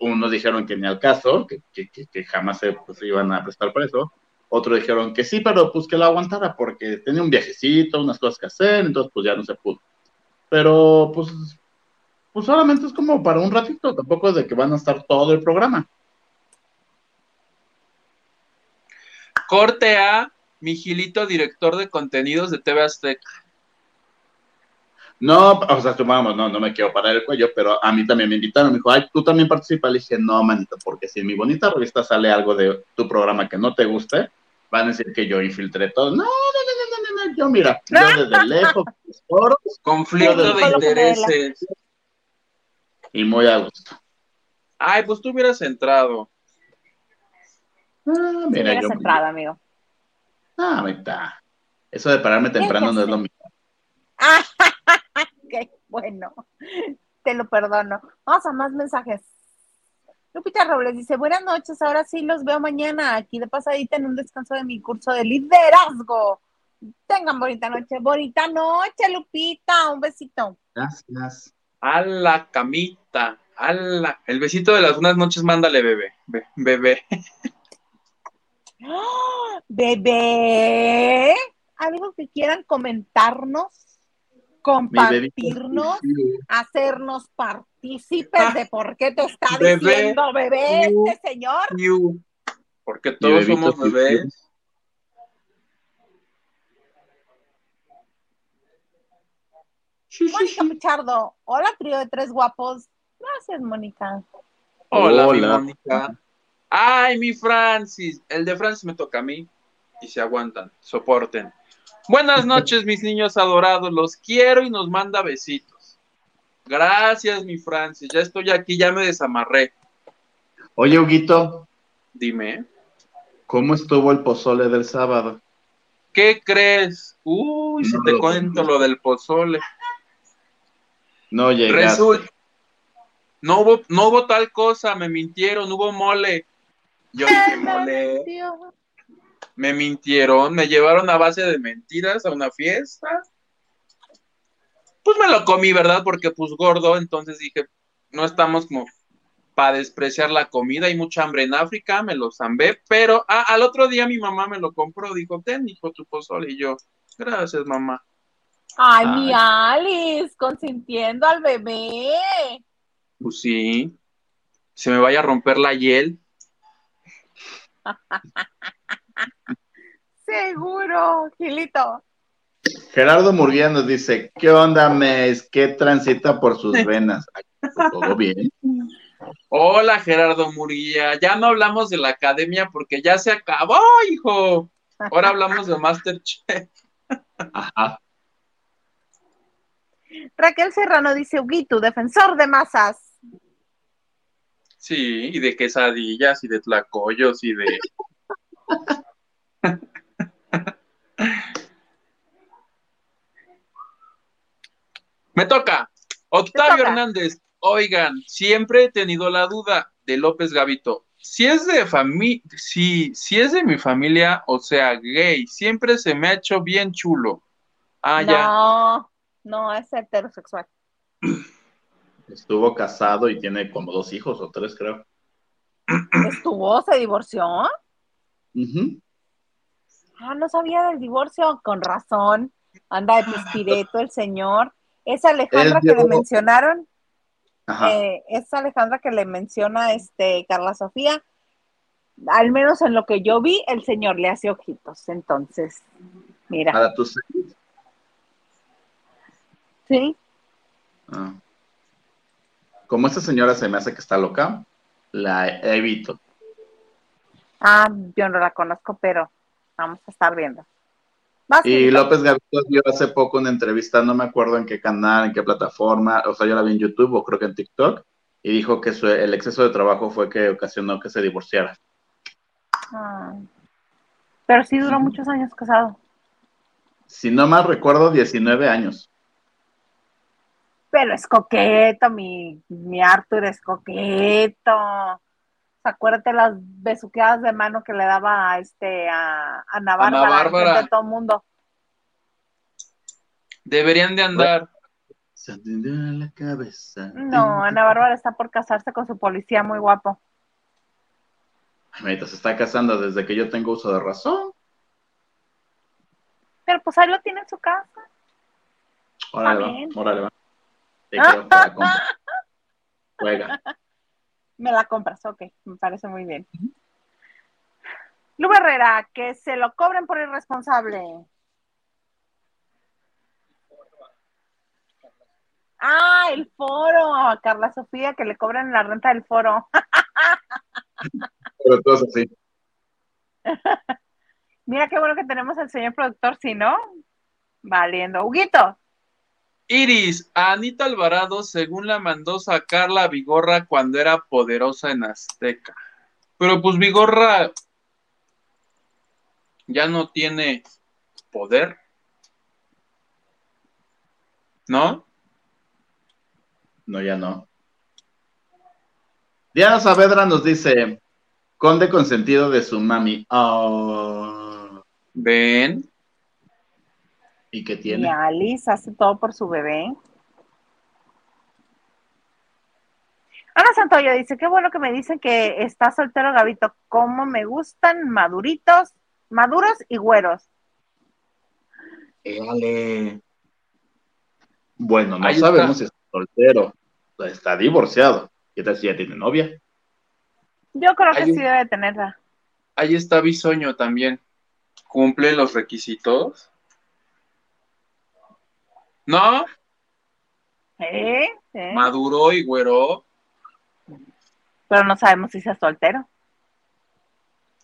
Unos dijeron que ni al caso, que, que, que- jamás se pues, iban a prestar por eso. Otros dijeron que sí, pero pues que lo aguantara porque tenía un viajecito, unas cosas que hacer, entonces pues ya no se pudo. Pero pues, pues solamente es como para un ratito, tampoco es de que van a estar todo el programa. Corte a mi Gilito, director de contenidos de TV Azteca. No, o sea, supongamos, no, no me quiero parar el cuello, pero a mí también me invitaron. Me dijo, ay, tú también participas. Le dije, no, manito, porque si en mi bonita revista sale algo de tu programa que no te guste, van a decir que yo infiltré todo. No, no, no, no, no, no, no. Yo, mira, yo desde lejos, foros, Conflicto de intereses. y muy a gusto. Ay, pues tú hubieras entrado. Ah, mira, llegas yo. entrada, amigo. Ah, está. Eso de pararme temprano no es lo mismo. Qué bueno. Te lo perdono. Vamos a más mensajes. Lupita Robles dice, buenas noches, ahora sí los veo mañana, aquí de pasadita en un descanso de mi curso de liderazgo. Tengan bonita noche, bonita noche, Lupita, un besito. Gracias. A la camita, a la... El besito de las buenas noches, mándale, bebé. Be- bebé. ¡Ah! Bebé, algo que quieran comentarnos, compartirnos, hacernos partícipes de por qué te está Bebé. diciendo bebé Uh. este señor. You. Porque todos bebito, somos bebés. Mónica Pichardo, hola trío de tres guapos. Gracias, Mónica. Hola, Hola. Mónica. Ay, mi Francis. El de Francis me toca a mí. Y se aguantan, soporten. Buenas noches, mis niños adorados. Los quiero y nos manda besitos. Gracias, mi Francis. Ya estoy aquí, ya me desamarré. Oye, Huguito, Dime, ¿cómo estuvo el pozole del sábado? ¿qué crees? Uy, si te lo cuento lo del pozole. No llegaste. Resulta. No hubo, no hubo tal cosa, me mintieron, hubo mole. Yo dije, mole. Me mintieron, me llevaron a base de mentiras a una fiesta. Pues me lo comí, ¿verdad? Porque pues gordo, entonces dije, no estamos como para despreciar la comida, hay mucha hambre en África, me lo zambé, pero ah, al otro día mi mamá me lo compró, dijo, ten, hijo, tu pozole, y yo, gracias, mamá. Ay, Ay. mi Alice, consintiendo al bebé. Pues sí, se me vaya a romper la hiel. Seguro, Gilito. Gerardo Murguía nos dice, ¿qué onda, mes? ¿Qué transita por sus venas? Ay, Todo bien. Hola, Gerardo Murguía. Ya no hablamos de la academia porque ya se acabó, hijo. Ahora hablamos de Masterchef. Ajá. Raquel Serrano dice, Huguito, defensor de masas. Sí, y de quesadillas y de tlacoyos y de. Me toca. Octavio toca. Hernández. Oigan, siempre he tenido la duda de López Gavito. Si es de familia, si, si es de mi familia, o sea, gay, siempre se me ha hecho bien chulo. Ah, ya. no, no, es heterosexual. Estuvo casado y tiene como dos hijos o tres, creo. ¿Estuvo? ¿Se divorció? Ujú. Ah, no sabía del divorcio, con razón. Anda de pispireto el señor. Esa Alejandra que le mencionaron, eh, esa Alejandra que le menciona este Carla Sofía, al menos en lo que yo vi, el señor le hace ojitos. Entonces, mira, Para tus sí, Ah. Como esta señora se me hace que está loca, la evito. ah, yo no la conozco, pero vamos a estar viendo. Vas, Y. López Gavito dio hace poco una entrevista, no me acuerdo en qué canal, en qué plataforma, o sea, yo la vi en YouTube o creo que en TikTok, y dijo que su- el exceso de trabajo fue que ocasionó que se divorciara. Ah. Pero sí duró muchos años casado. Si no mal recuerdo, 19 años. Pero es coqueto, mi, mi Arthur es coqueto. Acuérdate las besuqueadas de mano que le daba a este a Ana Bárbara, Bárbara. enfrente de todo el mundo. Deberían de andar. Se atendió en la cabeza. No, Ana Bárbara está por casarse con su policía muy guapo. Se está casando desde que yo tengo uso de razón. Pero pues ahí lo tiene en su casa. Órale, va, órale, va. Te. Juega. Me la compras, ok, me parece muy bien. Lu Herrera, que se lo cobren por irresponsable. Ah, el foro, Carla Sofía, que le cobren la renta del foro. Pero todo así. Mira qué bueno que tenemos al señor productor, si no, valiendo. Huguito, Iris, a Anita Alvarado, según la mandó sacar la Vigorra cuando era poderosa en Azteca. Pero pues Vigorra ya no tiene poder. ¿No? No, ya no. Diana Saavedra nos dice, conde consentido de su mami. Oh, Ven. ¿Y qué Y tiene? Alice hace todo por su bebé. Ana Santoyo dice, qué bueno que me dicen que está soltero Gabito. Cómo me gustan maduritos, maduros y güeros. Éale. Bueno, no Ahí está. sabemos si está soltero. Está divorciado. ¿Qué tal si ya tiene novia? Yo creo que un- sí debe tenerla. Ahí está Bisoño también. ¿Cumple los requisitos? ¿No? ¿Eh? ¿Eh? Maduro y güero. Pero no sabemos si sea soltero.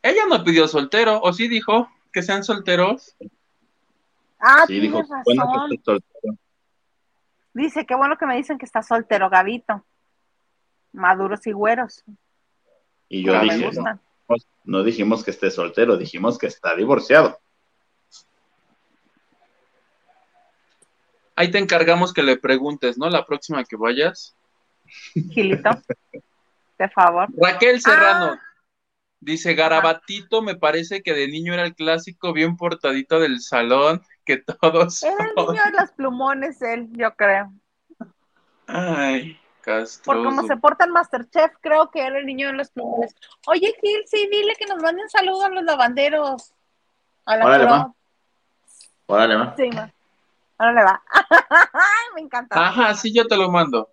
Ella no pidió soltero, o sí dijo que sean solteros. Ah, Sí, dijo, bueno razón. que está soltero. Dice, qué bueno que me dicen que está soltero Gabito. Maduros y güeros. Y yo dije, no, gustan. no dijimos que esté soltero, dijimos que está divorciado. Ahí te encargamos que le preguntes, ¿no? La próxima que vayas. Gilito, de favor. Raquel Serrano Ah. dice, Garabatito me parece que de niño era el clásico bien portadito del salón, que todos... Era el niño de los plumones, él, yo creo. Ay, Por cómo Castro. se porta en Masterchef, creo que era el niño de los plumones. Oye, Gil, sí, dile que nos manden saludos a los lavanderos. A la Órale, pro. Órale, va. Sí, ma. Ahora le va. Ay, me encanta. Ajá, sí, yo te lo mando.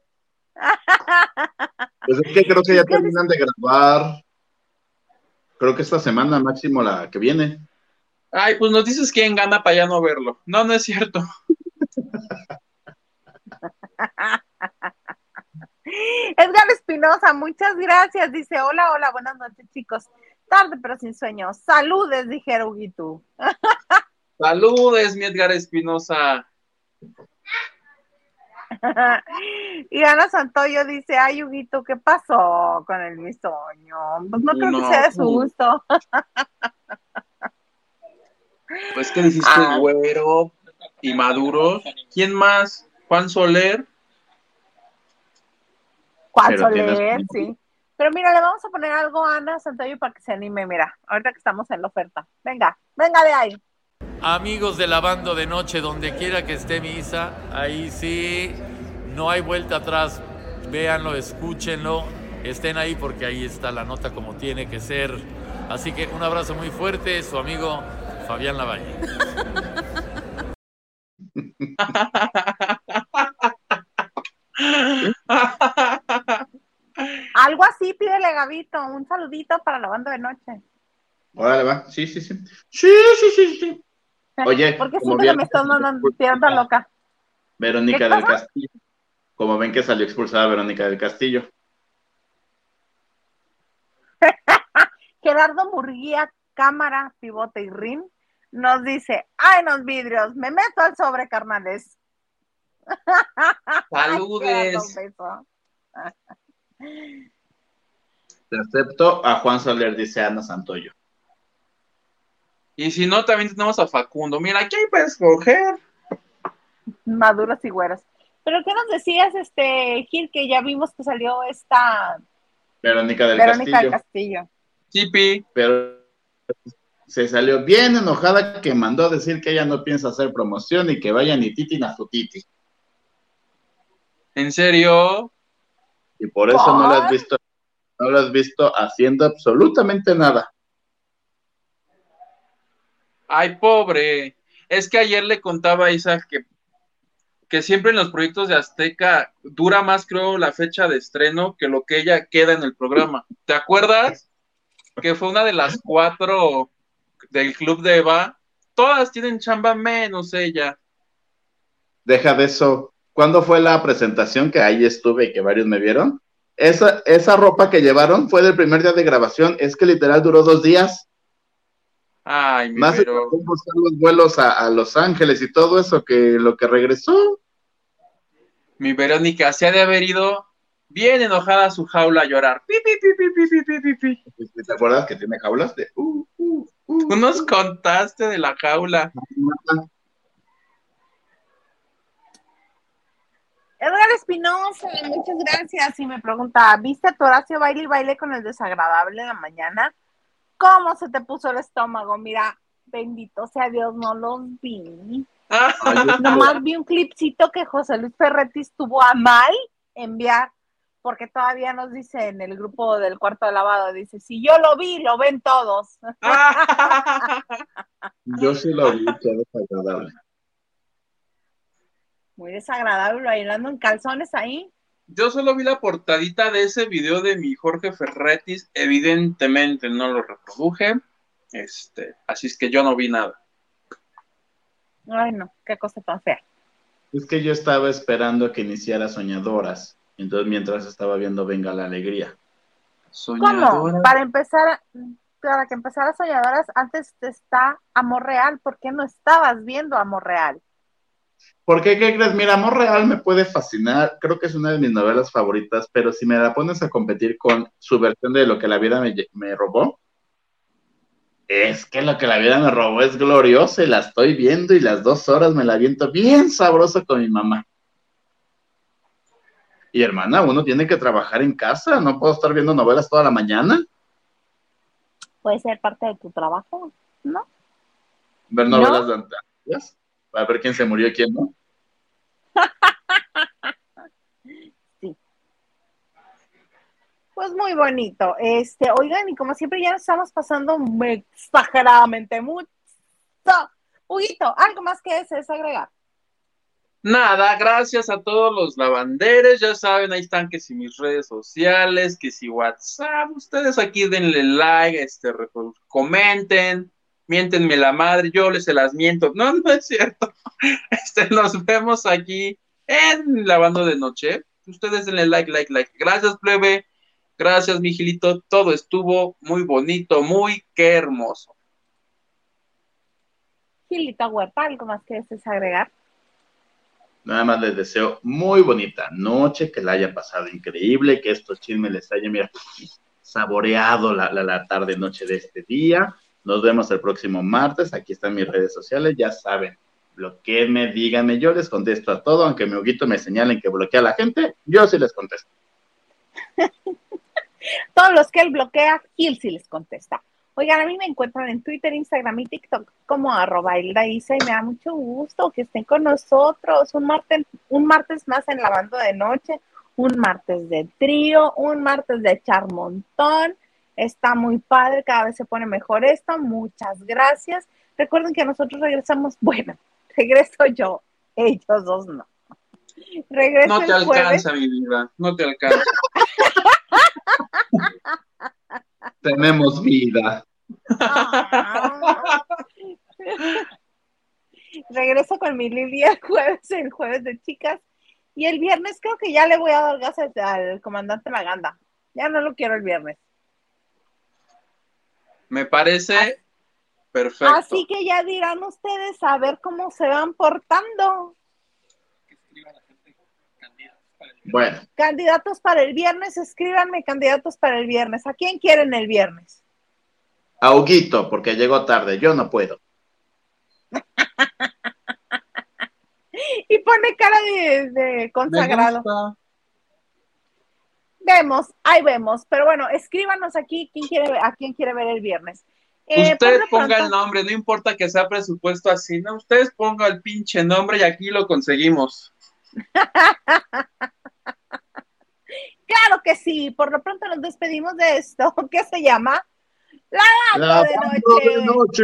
Pues es que creo que ya ¿Qué terminan de grabar. Creo que esta semana máximo la que viene. Ay, pues nos dices quién gana para ya no verlo. No, no es cierto. Edgar Espinosa, muchas gracias. Dice, hola, hola, buenas noches, chicos. Tarde pero sin sueño. Saludes, dijera Huguito. Saludes, mi Edgar Espinosa. Y Ana Santoyo dice, ay, Huguito, ¿qué pasó con el bisoño? Pues no creo No, que sea de su gusto. Pues que dijiste Ah. güero y maduro. ¿Quién más? Juan Soler. ¿Cuál Pero tienes Soler? Sí. Pero mira, le vamos a poner algo a Ana Santoyo para que se anime, mira, ahorita que estamos en la oferta. Venga, venga de ahí. Amigos de Lavando de Noche, donde quiera que esté mi Isa, ahí sí, no hay vuelta atrás. Véanlo, escúchenlo, estén ahí porque ahí está la nota como tiene que ser. Así que un abrazo muy fuerte, su amigo Fabián Lavalle. Algo así, pídele Gabito, un saludito para la banda de noche. Órale, va. Sí, sí, sí. Sí, sí, sí, sí. Oye, ¿Por qué como siempre bien- me estás mandando loca? Verónica ¿Qué del pasa? Castillo. Como ven que salió expulsada Verónica del Castillo. Gerardo Murguía, cámara, pivote y rin, nos dice, ay, los vidrios, me meto al sobre, carnales. Saludes. Te acepto a Juan Soler, dice Ana Santoyo. Y si no, también tenemos a Facundo. Mira, aquí hay para escoger. Maduros y güeros. Pero ¿qué nos decías, este, Gil, que ya vimos que salió esta Verónica del Verónica Castillo. del Castillo? Chipi. pero se salió bien enojada que mandó a decir que ella no piensa hacer promoción y que vayan y titin a su titi. ¿En serio? Y por eso no la has visto, no la has visto haciendo absolutamente nada. Ay, pobre. Es que ayer le contaba a Isaac que, que siempre en los proyectos de Azteca dura más, creo, la fecha de estreno que lo que ella queda en el programa. ¿Te acuerdas? Que fue una de las cuatro del club de Eva. Todas tienen chamba menos ella. Deja de eso. ¿Cuándo fue la presentación que ahí estuve y que varios me vieron? Esa, esa ropa que llevaron fue del primer día de grabación. Es que literal duró dos días. Ay, mi Más pero... los vuelos a, Los Ángeles y todo eso que lo que regresó. Mi Verónica se ha de haber ido bien enojada a su jaula a llorar. Pi, pi, pi, ¿Te acuerdas que tiene jaulas? De... Uh, uh, uh, Tú nos uh? contaste de la jaula. Ah, Edgar Espinosa, muchas gracias. Y me pregunta, ¿viste a Toracio baile y baile con el desagradable en la mañana? ¿Cómo se te puso el estómago? Mira, bendito sea Dios, no los vi. Nomás vi un clipcito que José Luis Ferretti estuvo a mal enviar, porque todavía nos dice en el grupo del cuarto de lavado, dice, si yo lo vi, lo ven todos. yo sí lo vi, qué desagradable. Muy desagradable, bailando en calzones ahí. Yo solo vi la portadita de ese video de mi Jorge Ferretis, evidentemente no lo reproduje, este, así es que yo no vi nada. Ay, no, qué cosa tan fea. Es que yo estaba esperando que iniciara Soñadoras, entonces mientras estaba viendo Venga la Alegría. ¿Cómo? Para empezar, para que empezara Soñadoras, antes está Amor Real, ¿por qué no estabas viendo Amor Real? Porque, ¿qué crees? Mira, Amor Real me puede fascinar, creo que es una de mis novelas favoritas, pero si me la pones a competir con su versión de Lo que la vida me, robó, es que Lo que la vida me robó es glorioso y la estoy viendo y las dos horas me la viento bien sabroso con mi mamá. Y hermana, uno tiene que trabajar en casa, no puedo estar viendo novelas toda la mañana. Puede ser parte de tu trabajo, ¿no? Ver novelas de antes a ver quién se murió y quién no. sí. Pues muy bonito. Este, oigan, y como siempre ya nos estamos pasando exageradamente mucho. Huguito, ¿algo más que desees agregar? Nada, gracias a todos los lavanderes, ya saben, ahí están que si mis redes sociales, que si WhatsApp, ustedes aquí denle like, este, comenten, miéntenme la madre, yo les se las miento. No, no es cierto. Este, nos vemos aquí en Lavando de Noche. Ustedes denle like, like, like. Gracias, plebe. Gracias, Miguelito. Todo estuvo muy bonito, muy qué hermoso. Gilita Huerta, ¿algo más que desees agregar? Nada más les deseo muy bonita noche, que la haya pasado increíble, que estos chismes les hayan saboreado la, la, la tarde noche de este día nos vemos el próximo martes. Aquí están mis redes sociales, ya saben. Bloqueenme, díganme, yo les contesto a todo, aunque mi hoguito me señalen que bloquea a la gente, yo sí les contesto. Todos los que él bloquea, Gil sí les contesta. Oigan, a mí me encuentran en Twitter, Instagram y TikTok como arroba y me da mucho gusto que estén con nosotros un martes, un martes más en Lavando de Noche, un martes de trío, un martes de echar montón Está muy padre, cada vez se pone mejor esto. Muchas gracias. Recuerden que nosotros regresamos, bueno, regreso yo, ellos dos no. Regreso no te alcanza, mi vida, no te alcanza. Tenemos vida. regreso con mi Lilia el jueves, el jueves de chicas. Y el viernes creo que ya le voy a dar gas al comandante Maganda. Ya no lo quiero el viernes. Me parece perfecto. Así que ya dirán ustedes a ver cómo se van portando. Bueno. Candidatos para el viernes, escríbanme candidatos para el viernes. ¿A quién quieren el viernes? A Huguito, porque llegó tarde. Yo no puedo. y pone cara de, consagrado. Vemos, ahí vemos. Pero bueno, escríbanos aquí quién quiere, a quién quiere ver el viernes. Eh, Usted ponga el nombre, no importa que sea presupuesto así, ¿no? Ustedes ponga el pinche nombre y aquí lo conseguimos. claro que sí, por lo pronto nos despedimos de esto, ¿qué se llama? La, de noche.